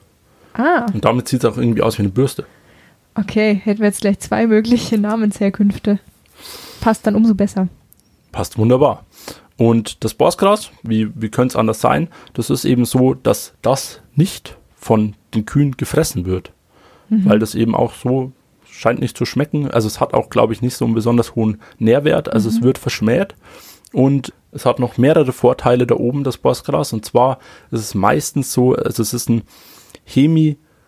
Ah, Und damit sieht es auch irgendwie aus wie eine Bürste. okay, hätten wir jetzt gleich zwei mögliche Namensherkünfte. Passt dann umso besser. Passt wunderbar. Und das Borstgras, wie, wie könnte es anders sein? Das ist eben so, dass das nicht von den Kühen gefressen wird. Weil das eben auch so scheint nicht zu schmecken. Also es hat auch, glaube ich, nicht so einen besonders hohen Nährwert. Also es wird verschmäht. Und es hat noch mehrere Vorteile da oben, das Borstgras. Und zwar ist es meistens so, also es ist ein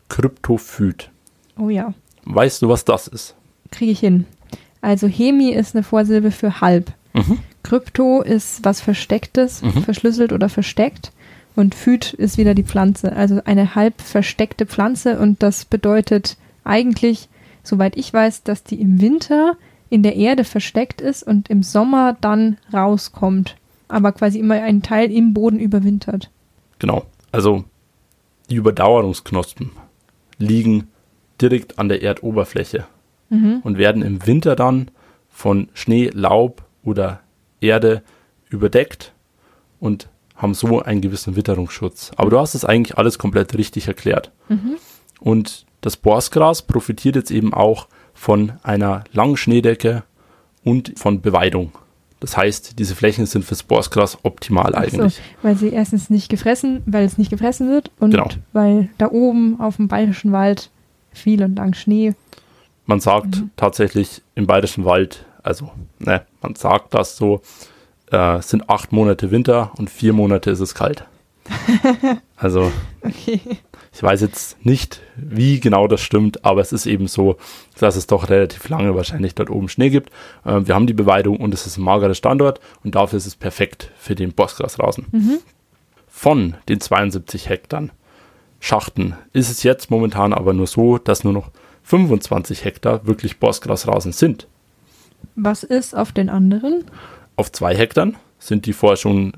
Hemikryptophyt. Oh ja, Weißt du, was das ist? kriege ich hin. Also Hemi ist eine Vorsilbe für halb. Mhm. Krypto ist was Verstecktes, Mhm. verschlüsselt oder versteckt. Und Phyt ist wieder die Pflanze, also eine halb versteckte Pflanze. Und das bedeutet eigentlich, soweit ich weiß, dass die im Winter in der Erde versteckt ist und im Sommer dann rauskommt. Aber quasi immer ein Teil im Boden überwintert. Genau. Also die Überdauerungsknospen liegen direkt an der Erdoberfläche und werden im Winter dann von Schnee, Laub oder Erde überdeckt und haben so einen gewissen Witterungsschutz. Aber du hast es eigentlich alles komplett richtig erklärt. Und das Borstgras profitiert jetzt eben auch von einer langen Schneedecke und von Beweidung. Das heißt, diese Flächen sind fürs Borstgras optimal Ach so, eigentlich. weil sie erstens nicht gefressen, weil es nicht gefressen wird und Genau. weil da oben auf dem Bayerischen Wald viel und lang Schnee. Man sagt tatsächlich im Bayerischen Wald, also ne, man sagt das so, äh, es sind acht Monate Winter und vier Monate ist es kalt. also Okay. Ich weiß jetzt nicht, wie genau das stimmt, aber es ist eben so, dass es doch relativ lange wahrscheinlich dort oben Schnee gibt. Äh, wir haben die Beweidung und es ist ein magerer Standort und dafür ist es perfekt für den Borstgrasrasen. Von den 72 Hektar Schachten ist es jetzt momentan aber nur so, dass nur noch 25 Hektar wirklich Borstgrasrasen sind. Was ist auf den anderen? Auf zwei Hektar sind die vorher schon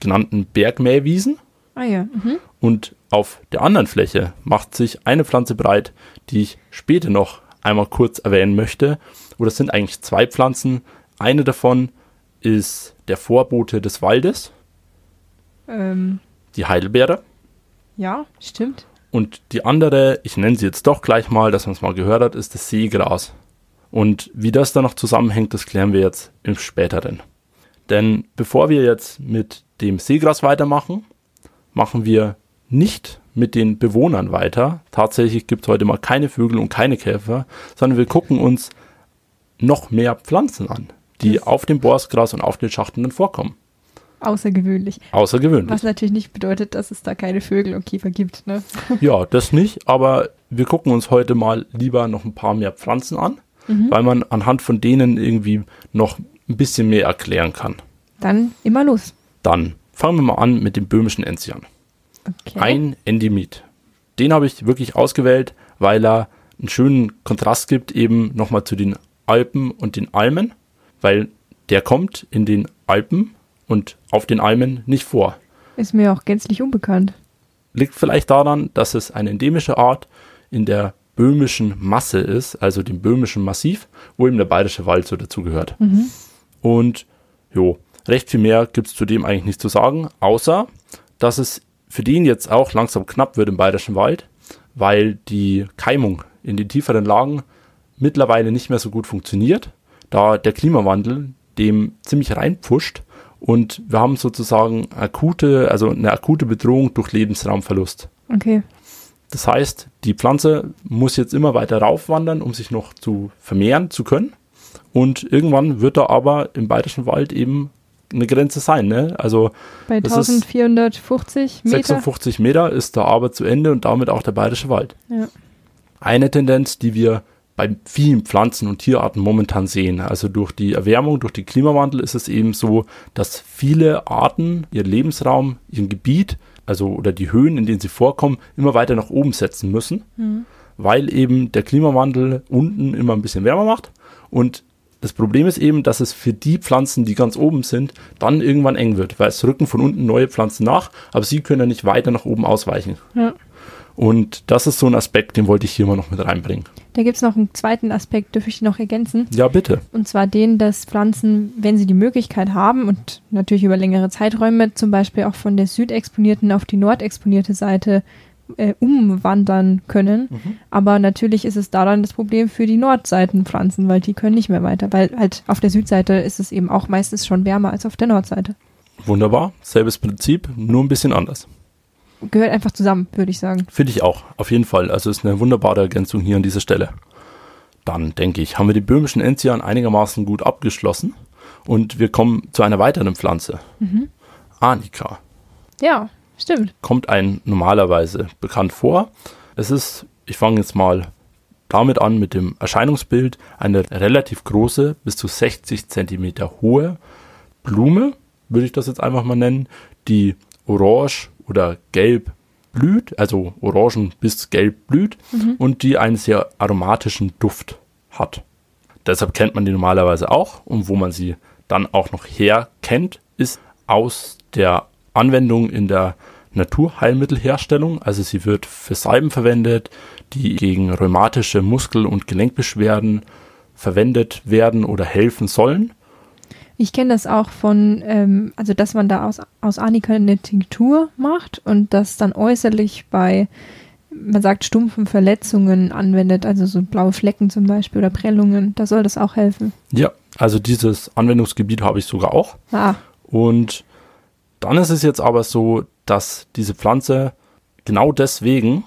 genannten Bergmähwiesen Ah ja. Mhm. und auf der anderen Fläche macht sich eine Pflanze breit, die ich später noch einmal kurz erwähnen möchte. Oder es sind eigentlich zwei Pflanzen. Eine davon ist der Vorbote des Waldes, Ähm, die Heidelbeere. ja, stimmt. Und die andere, ich nenne sie jetzt doch gleich mal, dass man es mal gehört hat, ist das Seegras. Und wie das dann noch zusammenhängt, das klären wir jetzt im späteren. Denn bevor wir jetzt mit dem Seegras weitermachen, machen wir nicht mit den Bewohnern weiter. Tatsächlich gibt es heute mal keine Vögel und keine Käfer, sondern wir gucken uns noch mehr Pflanzen an, die Das- auf dem Borstgras und auf den Schachten dann vorkommen. Außergewöhnlich. Außergewöhnlich. Was natürlich nicht bedeutet, dass es da keine Vögel und Käfer gibt. Ne? Ja, das nicht, aber wir gucken uns heute mal lieber noch ein paar mehr Pflanzen an, Mhm. weil man anhand von denen irgendwie noch ein bisschen mehr erklären kann. Dann immer los. Dann fangen wir mal an mit dem böhmischen Enzian. Okay. Ein Endemit. Den habe ich wirklich ausgewählt, weil er einen schönen Kontrast gibt eben nochmal zu den Alpen und den Almen, weil der kommt in den Alpen und auf den Almen nicht vor. Ist mir auch gänzlich unbekannt. Liegt vielleicht daran, dass es eine endemische Art in der böhmischen Masse ist, also dem böhmischen Massiv, wo eben der bayerische Wald so dazugehört. Und jo, recht viel mehr gibt es zu dem eigentlich nicht zu sagen, außer dass es für den jetzt auch langsam knapp wird im bayerischen Wald, weil die Keimung in den tieferen Lagen mittlerweile nicht mehr so gut funktioniert, da der Klimawandel dem ziemlich reinpfuscht und wir haben sozusagen akute, also eine akute Bedrohung durch Lebensraumverlust. Okay. Das heißt, die Pflanze muss jetzt immer weiter raufwandern, um sich noch zu vermehren zu können. Und irgendwann wird da aber im Bayerischen Wald eben eine Grenze sein. Ne? Also Bei Das ist 1450 Meter. 56 Meter ist da aber zu Ende und damit auch der Bayerische Wald. Ja. Eine Tendenz, die wir bei vielen Pflanzen und Tierarten momentan sehen. Also durch die Erwärmung, durch den Klimawandel ist es eben so, dass viele Arten ihren Lebensraum, ihren Gebiet, also oder die Höhen, in denen sie vorkommen, immer weiter nach oben setzen müssen, weil eben der Klimawandel unten immer ein bisschen wärmer macht. Und das Problem ist eben, dass es für die Pflanzen, die ganz oben sind, dann irgendwann eng wird, weil es rücken von unten neue Pflanzen nach, aber sie können ja nicht weiter nach oben ausweichen. Ja. Und das ist so ein Aspekt, den wollte ich hier mal noch mit reinbringen. Da gibt es noch einen zweiten Aspekt, dürfte ich noch ergänzen. Ja, bitte. Und zwar den, dass Pflanzen, wenn sie die Möglichkeit haben und natürlich über längere Zeiträume, zum Beispiel auch von der südexponierten auf die nordexponierte Seite äh, umwandern können. Aber natürlich ist es da dann das Problem für die Nordseitenpflanzen, weil die können nicht mehr weiter. Weil halt auf der Südseite ist es eben auch meistens schon wärmer als auf der Nordseite. Wunderbar. Selbes Prinzip, nur ein bisschen anders. Gehört einfach zusammen, würde ich sagen. Finde ich auch, auf jeden Fall. Also ist eine wunderbare Ergänzung hier an dieser Stelle. Dann denke ich, haben wir die böhmischen Enzian einigermaßen gut abgeschlossen und wir kommen zu einer weiteren Pflanze. Arnika. Ja, stimmt. Kommt ein normalerweise bekannt vor. Es ist, ich fange jetzt mal damit an mit dem Erscheinungsbild, eine relativ große, bis zu 60 Zentimeter hohe Blume, würde ich das jetzt einfach mal nennen, die orange oder gelb blüht, also orangen bis gelb blüht und die einen sehr aromatischen Duft hat. Deshalb kennt man die normalerweise auch und wo man sie dann auch noch her kennt, ist aus der Anwendung in der Naturheilmittelherstellung. Also sie wird für Salben verwendet, die gegen rheumatische Muskel- und Gelenkbeschwerden verwendet werden oder helfen sollen. Ich kenne das auch von, ähm, also dass man da aus, aus Arnika eine Tinktur macht und das dann äußerlich bei, man sagt, stumpfen Verletzungen anwendet, also so blaue Flecken zum Beispiel oder Prellungen. Da soll das auch helfen. Ja, also dieses Anwendungsgebiet habe ich sogar auch. Ah, Und dann ist es jetzt aber so, dass diese Pflanze genau deswegen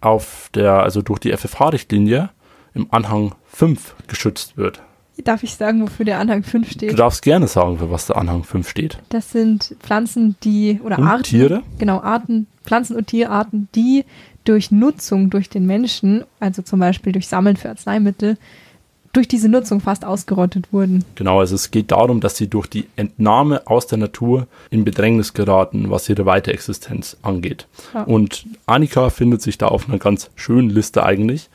auf der, also durch die FFH-Richtlinie im Anhang 5 geschützt wird. darf ich sagen, wofür der Anhang 5 Du steht? darfst gerne sagen, für was der Anhang 5 steht. Das sind Pflanzen, die, oder Und Arten. Tiere? Genau, Arten, Pflanzen- und Tierarten, die durch Nutzung durch den Menschen, also zum Beispiel durch Sammeln für Arzneimittel, durch diese Nutzung fast ausgerottet wurden. Genau, also es geht darum, dass sie durch die Entnahme aus der Natur in Bedrängnis geraten, was ihre Weiterexistenz angeht. Ja. Und Annika findet sich da auf einer ganz schönen Liste eigentlich,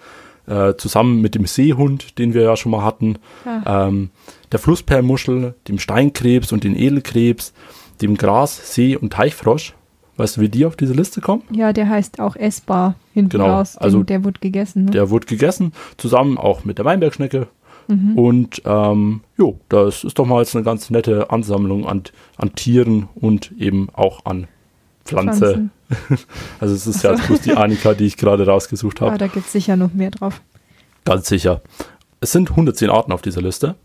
äh, zusammen mit dem Seehund, den wir ja schon mal hatten, Ja. ähm, der Flussperlmuschel, dem Steinkrebs und den Edelkrebs, dem Gras-, See- und Teichfrosch. Weißt du, wie die auf diese Liste kommen? Ja, der heißt auch essbar hinten Genau, raus. Also der wird gegessen. Ne? Der wurde gegessen, zusammen auch mit der Weinbergschnecke. Mhm. Und ähm, jo, das ist doch mal jetzt eine ganz nette Ansammlung an, an Tieren und eben auch an Pflanze. Pflanzen. Also es ist ja jetzt bloß die Anika, die ich gerade rausgesucht habe. Ah, da gibt es sicher noch mehr drauf. Ganz sicher. Es sind 110 Arten auf dieser Liste.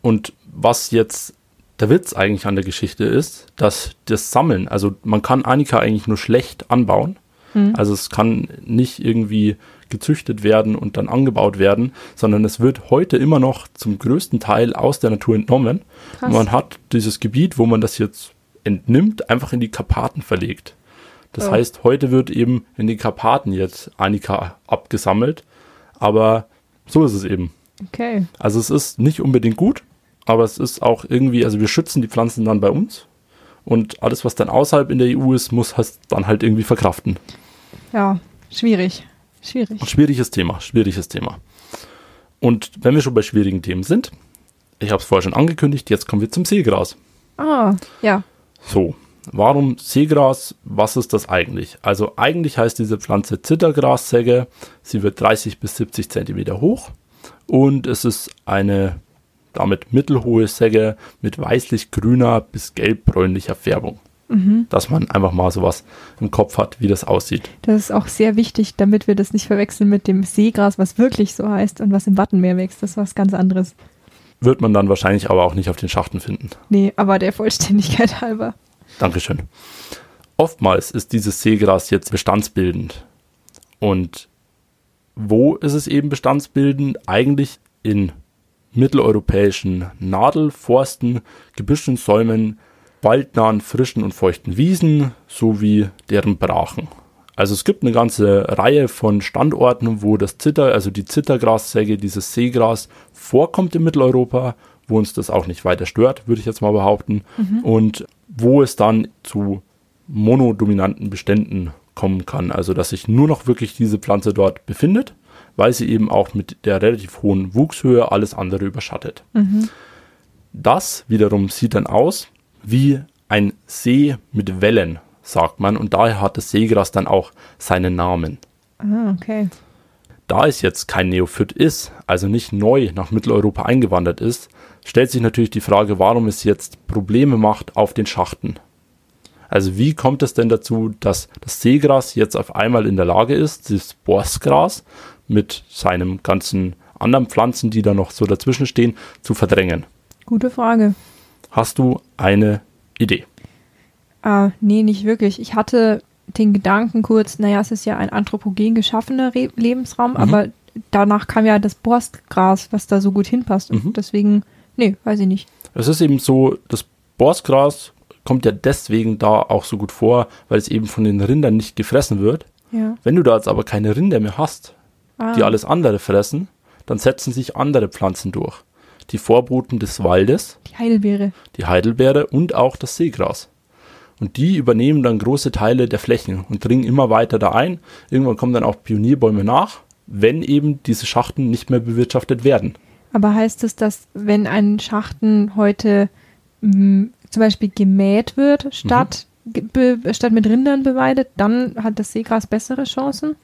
Und was jetzt der Witz eigentlich an der Geschichte ist, dass das Sammeln, also man kann Anika eigentlich nur schlecht anbauen, Hm. Also es kann nicht irgendwie gezüchtet werden und dann angebaut werden, sondern es wird heute immer noch zum größten Teil aus der Natur entnommen. Man hat dieses Gebiet, wo man das jetzt entnimmt, einfach in die Karpaten verlegt. Das Oh. heißt, heute wird eben in den Karpaten jetzt Anika abgesammelt, aber so ist es eben. Okay. Also es ist nicht unbedingt gut, aber es ist auch irgendwie, also wir schützen die Pflanzen dann bei uns und alles, was dann außerhalb in der EU ist, muss es dann halt irgendwie verkraften. Ja, schwierig. Schwierig. Schwieriges Thema, schwieriges Thema. Und wenn wir schon bei schwierigen Themen sind, ich habe es vorher schon angekündigt, jetzt kommen wir zum Seegras. Ah, ja. So, warum Seegras? Was ist das eigentlich? Also eigentlich heißt diese Pflanze Zittergrassäge. Sie wird 30 bis 70 Zentimeter hoch und es ist eine damit mittelhohe Säge mit weißlich-grüner bis gelb-bräunlicher Färbung. Dass man einfach mal sowas im Kopf hat, wie das aussieht. Das ist auch sehr wichtig, damit wir das nicht verwechseln mit dem Seegras, was wirklich so heißt und was im Wattenmeer wächst. Das ist was ganz anderes. Wird man dann wahrscheinlich aber auch nicht auf den Schachten finden. Nee, aber der Vollständigkeit halber. Dankeschön. Oftmals ist dieses Seegras jetzt bestandsbildend. Und wo ist es eben bestandsbildend? Eigentlich in mitteleuropäischen Nadelforsten, gebüschten Säumen, waldnahen, frischen und feuchten Wiesen sowie deren Brachen. Also es gibt eine ganze Reihe von Standorten, wo das Zitter, also die Zittergrassäge, dieses Seegras vorkommt in Mitteleuropa, wo uns das auch nicht weiter stört, würde ich jetzt mal behaupten. Und wo es dann zu monodominanten Beständen kommen kann. Also dass sich nur noch wirklich diese Pflanze dort befindet, weil sie eben auch mit der relativ hohen Wuchshöhe alles andere überschattet. Das wiederum sieht dann aus wie ein See mit Wellen, sagt man. Und daher hat das Seegras dann auch seinen Namen. Ah, okay. Da es jetzt kein Neophyt ist, also nicht neu nach Mitteleuropa eingewandert ist, stellt sich natürlich die Frage, warum es jetzt Probleme macht auf den Schachten. Also wie kommt es denn dazu, dass das Seegras jetzt auf einmal in der Lage ist, das Borstgras mit seinen ganzen anderen Pflanzen, die da noch so dazwischen stehen, zu verdrängen? Gute Frage. Hast du eine Idee? Ah, nee, nicht wirklich. Ich hatte den Gedanken kurz, naja, es ist ja ein anthropogen geschaffener Re Lebensraum, aber danach kam ja das Borstgras, was da so gut hinpasst. Und Mhm. deswegen, nee, weiß ich nicht. Es ist eben so, das Borstgras kommt ja deswegen da auch so gut vor, weil es eben von den Rindern nicht gefressen wird. Ja. Wenn du da jetzt aber keine Rinder mehr hast, Ah, die alles andere fressen, dann setzen sich andere Pflanzen durch. Die Vorboten des Waldes, die Heidelbeere. die Heidelbeere und auch das Seegras. Und die übernehmen dann große Teile der Flächen und dringen immer weiter da ein. Irgendwann kommen dann auch Pionierbäume nach, wenn eben diese Schachten nicht mehr bewirtschaftet werden. Aber heißt es, dass wenn ein Schachten heute mh, zum Beispiel gemäht wird, statt, be, statt mit Rindern beweidet, dann hat das Seegras bessere Chancen?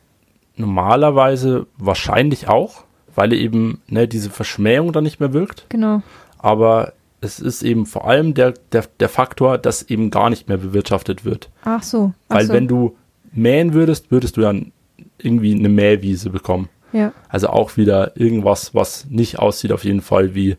Normalerweise wahrscheinlich auch, weil eben ne, diese Verschmähung dann nicht mehr wirkt. Genau. Aber es ist eben vor allem der, der, der Faktor, dass eben gar nicht mehr bewirtschaftet wird. Ach so. Ach Weil so. wenn du mähen würdest, würdest du dann irgendwie eine Mähwiese bekommen. Ja. Also auch wieder irgendwas, was nicht aussieht auf jeden Fall wie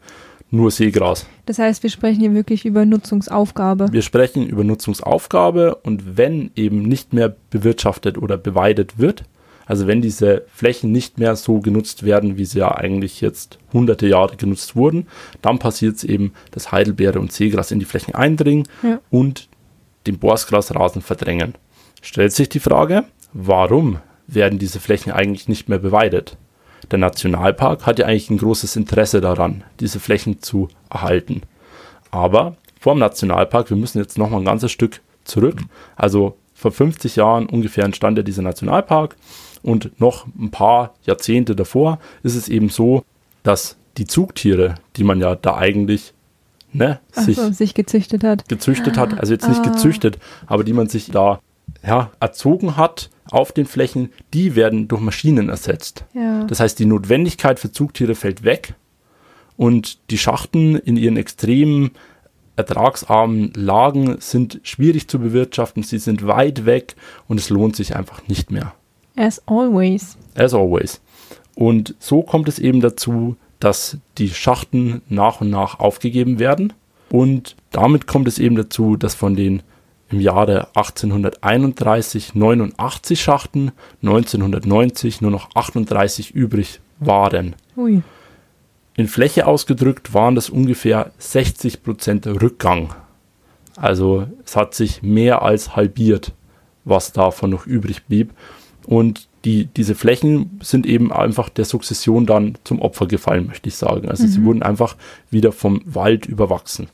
nur Seegras. Das heißt, wir sprechen hier wirklich über Nutzungsaufgabe. Wir sprechen über Nutzungsaufgabe und wenn eben nicht mehr bewirtschaftet oder beweidet wird, also wenn diese Flächen nicht mehr so genutzt werden, wie sie ja eigentlich jetzt hunderte Jahre genutzt wurden, dann passiert es eben, dass Heidelbeere und Seegras in die Flächen eindringen Ja. und den Borstgrasrasen verdrängen. Stellt sich die Frage, warum werden diese Flächen eigentlich nicht mehr beweidet? Der Nationalpark hat ja eigentlich ein großes Interesse daran, diese Flächen zu erhalten. Aber vor dem Nationalpark, wir müssen jetzt noch mal ein ganzes Stück zurück. Also vor 50 Jahren ungefähr entstand ja dieser Nationalpark und noch ein paar Jahrzehnte davor ist es eben so, dass die Zugtiere, die man ja da eigentlich ne, sich so, sich gezüchtet hat. gezüchtet hat, also jetzt nicht Ah. gezüchtet, aber die man sich da ja, erzogen hat auf den Flächen, die werden durch Maschinen ersetzt. Ja. Das heißt, die Notwendigkeit für Zugtiere fällt weg und die Schachten in ihren extremen ertragsarmen Lagen sind schwierig zu bewirtschaften, sie sind weit weg und es lohnt sich einfach nicht mehr. As always. As always. Und so kommt es eben dazu, dass die Schachten nach und nach aufgegeben werden. Und damit kommt es eben dazu, dass von den im Jahre 1831 89 Schachten, 1990 nur noch 38 übrig waren. Ui. In Fläche ausgedrückt waren das ungefähr 60 Prozent Rückgang. Also es hat sich mehr als halbiert, was davon noch übrig blieb. Und die, diese Flächen sind eben einfach der Sukzession dann zum Opfer gefallen, möchte ich sagen. Also sie wurden einfach wieder vom Wald überwachsen.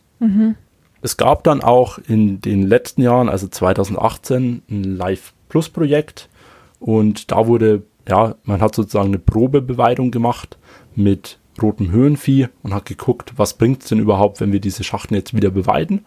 Es gab dann auch in den letzten Jahren, also 2018, ein Live Plus Projekt und da wurde, ja, man hat sozusagen eine Probebeweidung gemacht mit rotem Höhenvieh und hat geguckt, was bringt es denn überhaupt, wenn wir diese Schachten jetzt wieder beweiden.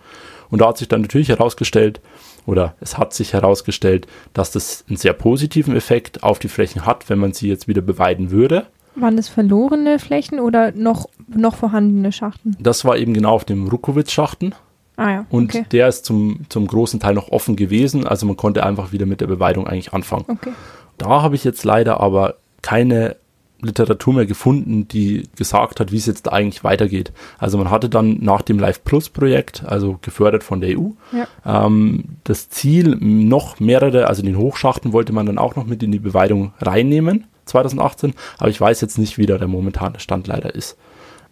Und da hat sich dann natürlich herausgestellt, oder es hat sich herausgestellt, dass das einen sehr positiven Effekt auf die Flächen hat, wenn man sie jetzt wieder beweiden würde. Waren das verlorene Flächen oder noch, noch vorhandene Schachten? Das war eben genau auf dem Rukowitz-Schachten. Ah ja, Und okay. der ist zum, zum großen Teil noch offen gewesen. Also man konnte einfach wieder mit der Beweidung eigentlich anfangen. Okay. Da habe ich jetzt leider aber keine Literatur mehr gefunden, die gesagt hat, wie es jetzt da eigentlich weitergeht. Also man hatte dann nach dem Live Plus Projekt, also gefördert von der EU, Ja. ähm, das Ziel, noch mehrere, also den Hochschachten wollte man dann auch noch mit in die Beweidung reinnehmen, 2018. Aber ich weiß jetzt nicht, wie da der momentane Stand leider ist.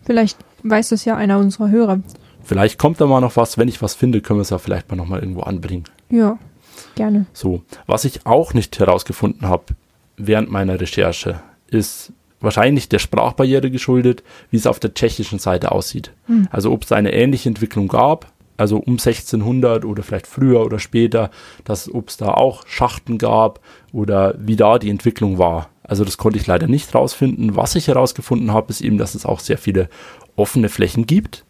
Vielleicht weiß das ja einer unserer Hörer. Vielleicht kommt da mal noch was. Wenn ich was finde, können wir es ja vielleicht mal nochmal irgendwo anbringen. Ja, gerne. So, was ich auch nicht herausgefunden habe während meiner Recherche, ist wahrscheinlich der Sprachbarriere geschuldet, wie es auf der tschechischen Seite aussieht. Also ob es da eine ähnliche Entwicklung gab, also um 1600 oder vielleicht früher oder später, dass ob es da auch Schachten gab oder wie da die Entwicklung war. Also das konnte ich leider nicht rausfinden. Was ich herausgefunden habe, ist eben, dass es auch sehr viele offene Flächen gibt.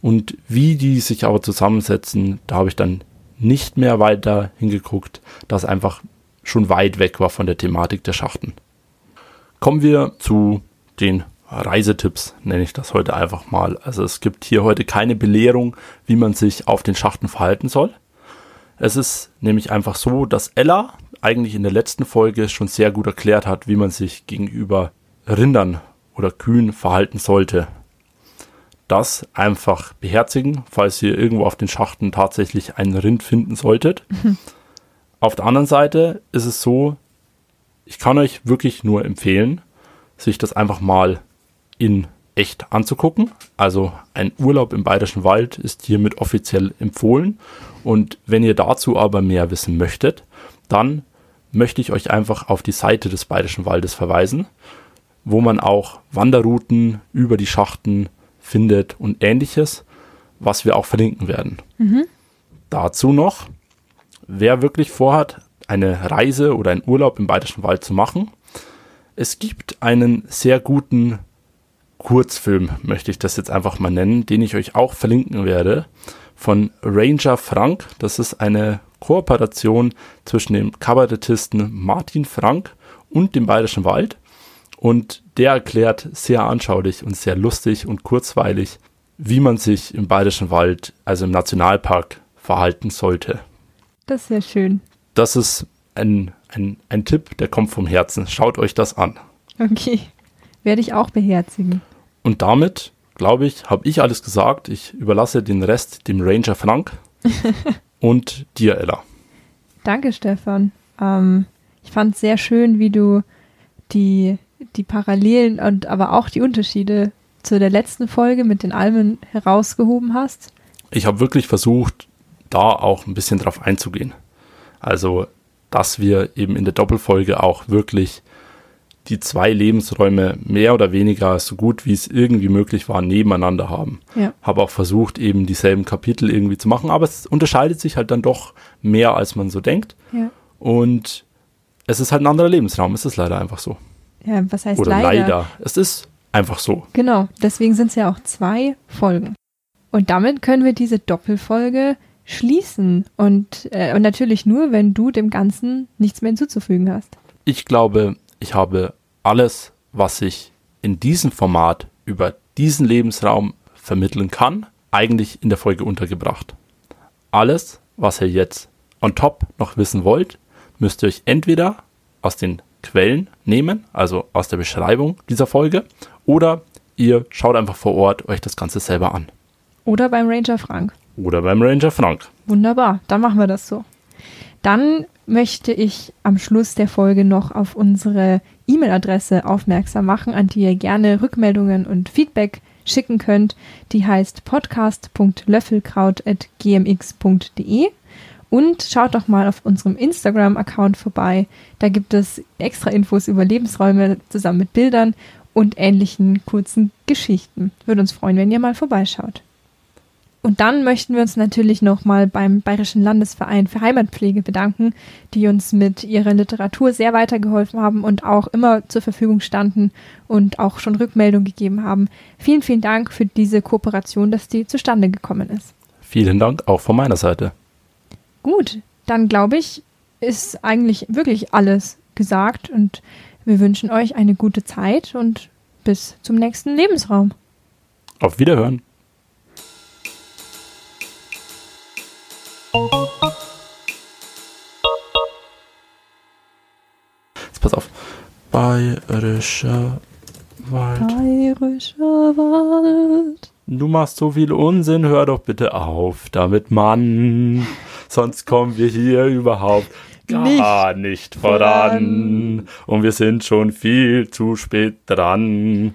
Und wie die sich aber zusammensetzen, da habe ich dann nicht mehr weiter hingeguckt, das einfach schon weit weg war von der Thematik der Schachten. Kommen wir zu den Reisetipps, nenne ich das heute einfach mal. Also es gibt hier heute keine Belehrung, wie man sich auf den Schachten verhalten soll. Es ist nämlich einfach so, dass Ella eigentlich in der letzten Folge schon sehr gut erklärt hat, wie man sich gegenüber Rindern oder Kühen verhalten sollte. Das einfach beherzigen, falls ihr irgendwo auf den Schachten tatsächlich einen Rind finden solltet. Auf der anderen Seite ist es so, ich kann euch wirklich nur empfehlen, sich das einfach mal in echt anzugucken. Also ein Urlaub im Bayerischen Wald ist hiermit offiziell empfohlen. Und wenn ihr dazu aber mehr wissen möchtet, dann möchte ich euch einfach auf die Seite des Bayerischen Waldes verweisen, wo man auch Wanderrouten über die Schachten findet und ähnliches, was wir auch verlinken werden. Dazu noch, wer wirklich vorhat, eine Reise oder einen Urlaub im Bayerischen Wald zu machen, es gibt einen sehr guten Kurzfilm, möchte ich das jetzt einfach mal nennen, den ich euch auch verlinken werde, von Ranger Frank. Das ist eine Kooperation zwischen dem Kabarettisten Martin Frank und dem Bayerischen Wald. Und der erklärt sehr anschaulich und sehr lustig und kurzweilig, wie man sich im Bayerischen Wald, also im Nationalpark, verhalten sollte. Das ist sehr schön. Das ist ein, ein, ein Tipp, der kommt vom Herzen. Schaut euch das an. Okay. Werde ich auch beherzigen. Und damit, glaube ich, habe ich alles gesagt. Ich überlasse den Rest dem Ranger Frank und dir, Ella. Danke, Stefan. Ähm, ich fand es sehr schön, wie du die, die Parallelen und aber auch die Unterschiede zu der letzten Folge mit den Almen herausgehoben hast. Ich habe wirklich versucht, da auch ein bisschen drauf einzugehen. Also, dass wir eben in der Doppelfolge auch wirklich die zwei Lebensräume mehr oder weniger so gut wie es irgendwie möglich war nebeneinander haben. Ja. Habe auch versucht, eben dieselben Kapitel irgendwie zu machen, aber es unterscheidet sich halt dann doch mehr, als man so denkt. Ja. Und es ist halt ein anderer Lebensraum, es ist leider einfach so. Ja, was heißt Oder leider? leider. Es ist einfach so. Genau, deswegen sind es ja auch zwei Folgen. Und damit können wir diese Doppelfolge schließen. Und, äh, und natürlich nur, wenn du dem Ganzen nichts mehr hinzuzufügen hast. Ich glaube, ich habe alles, was ich in diesem Format über diesen Lebensraum vermitteln kann, eigentlich in der Folge untergebracht. Alles, was ihr jetzt on top noch wissen wollt, müsst ihr euch entweder aus den Quellen nehmen, also aus der Beschreibung dieser Folge, oder ihr schaut einfach vor Ort euch das Ganze selber an. Oder beim Ranger Frank. Oder beim Ranger Frank. Wunderbar, dann machen wir das so. Dann möchte ich am Schluss der Folge noch auf unsere E-Mail-Adresse aufmerksam machen, an die ihr gerne Rückmeldungen und Feedback schicken könnt. Die heißt podcast.löffelkraut.gmx.de. Und schaut doch mal auf unserem Instagram-Account vorbei. Da gibt es extra Infos über Lebensräume zusammen mit Bildern und ähnlichen kurzen Geschichten. Würde uns freuen, wenn ihr mal vorbeischaut. Und dann möchten wir uns natürlich nochmal beim Bayerischen Landesverein für Heimatpflege bedanken, die uns mit ihrer Literatur sehr weitergeholfen haben und auch immer zur Verfügung standen und auch schon Rückmeldung gegeben haben. Vielen, vielen Dank für diese Kooperation, dass die zustande gekommen ist. Vielen Dank auch von meiner Seite. Gut, dann glaube ich, ist eigentlich wirklich alles gesagt und wir wünschen euch eine gute Zeit und bis zum nächsten Lebensraum. Auf Wiederhören. Bayerischer Wald. Bayerischer Wald. Du machst so viel Unsinn, hör doch bitte auf damit, Mann. Sonst kommen wir hier überhaupt gar nicht, nicht voran. Und wir sind schon viel zu spät dran.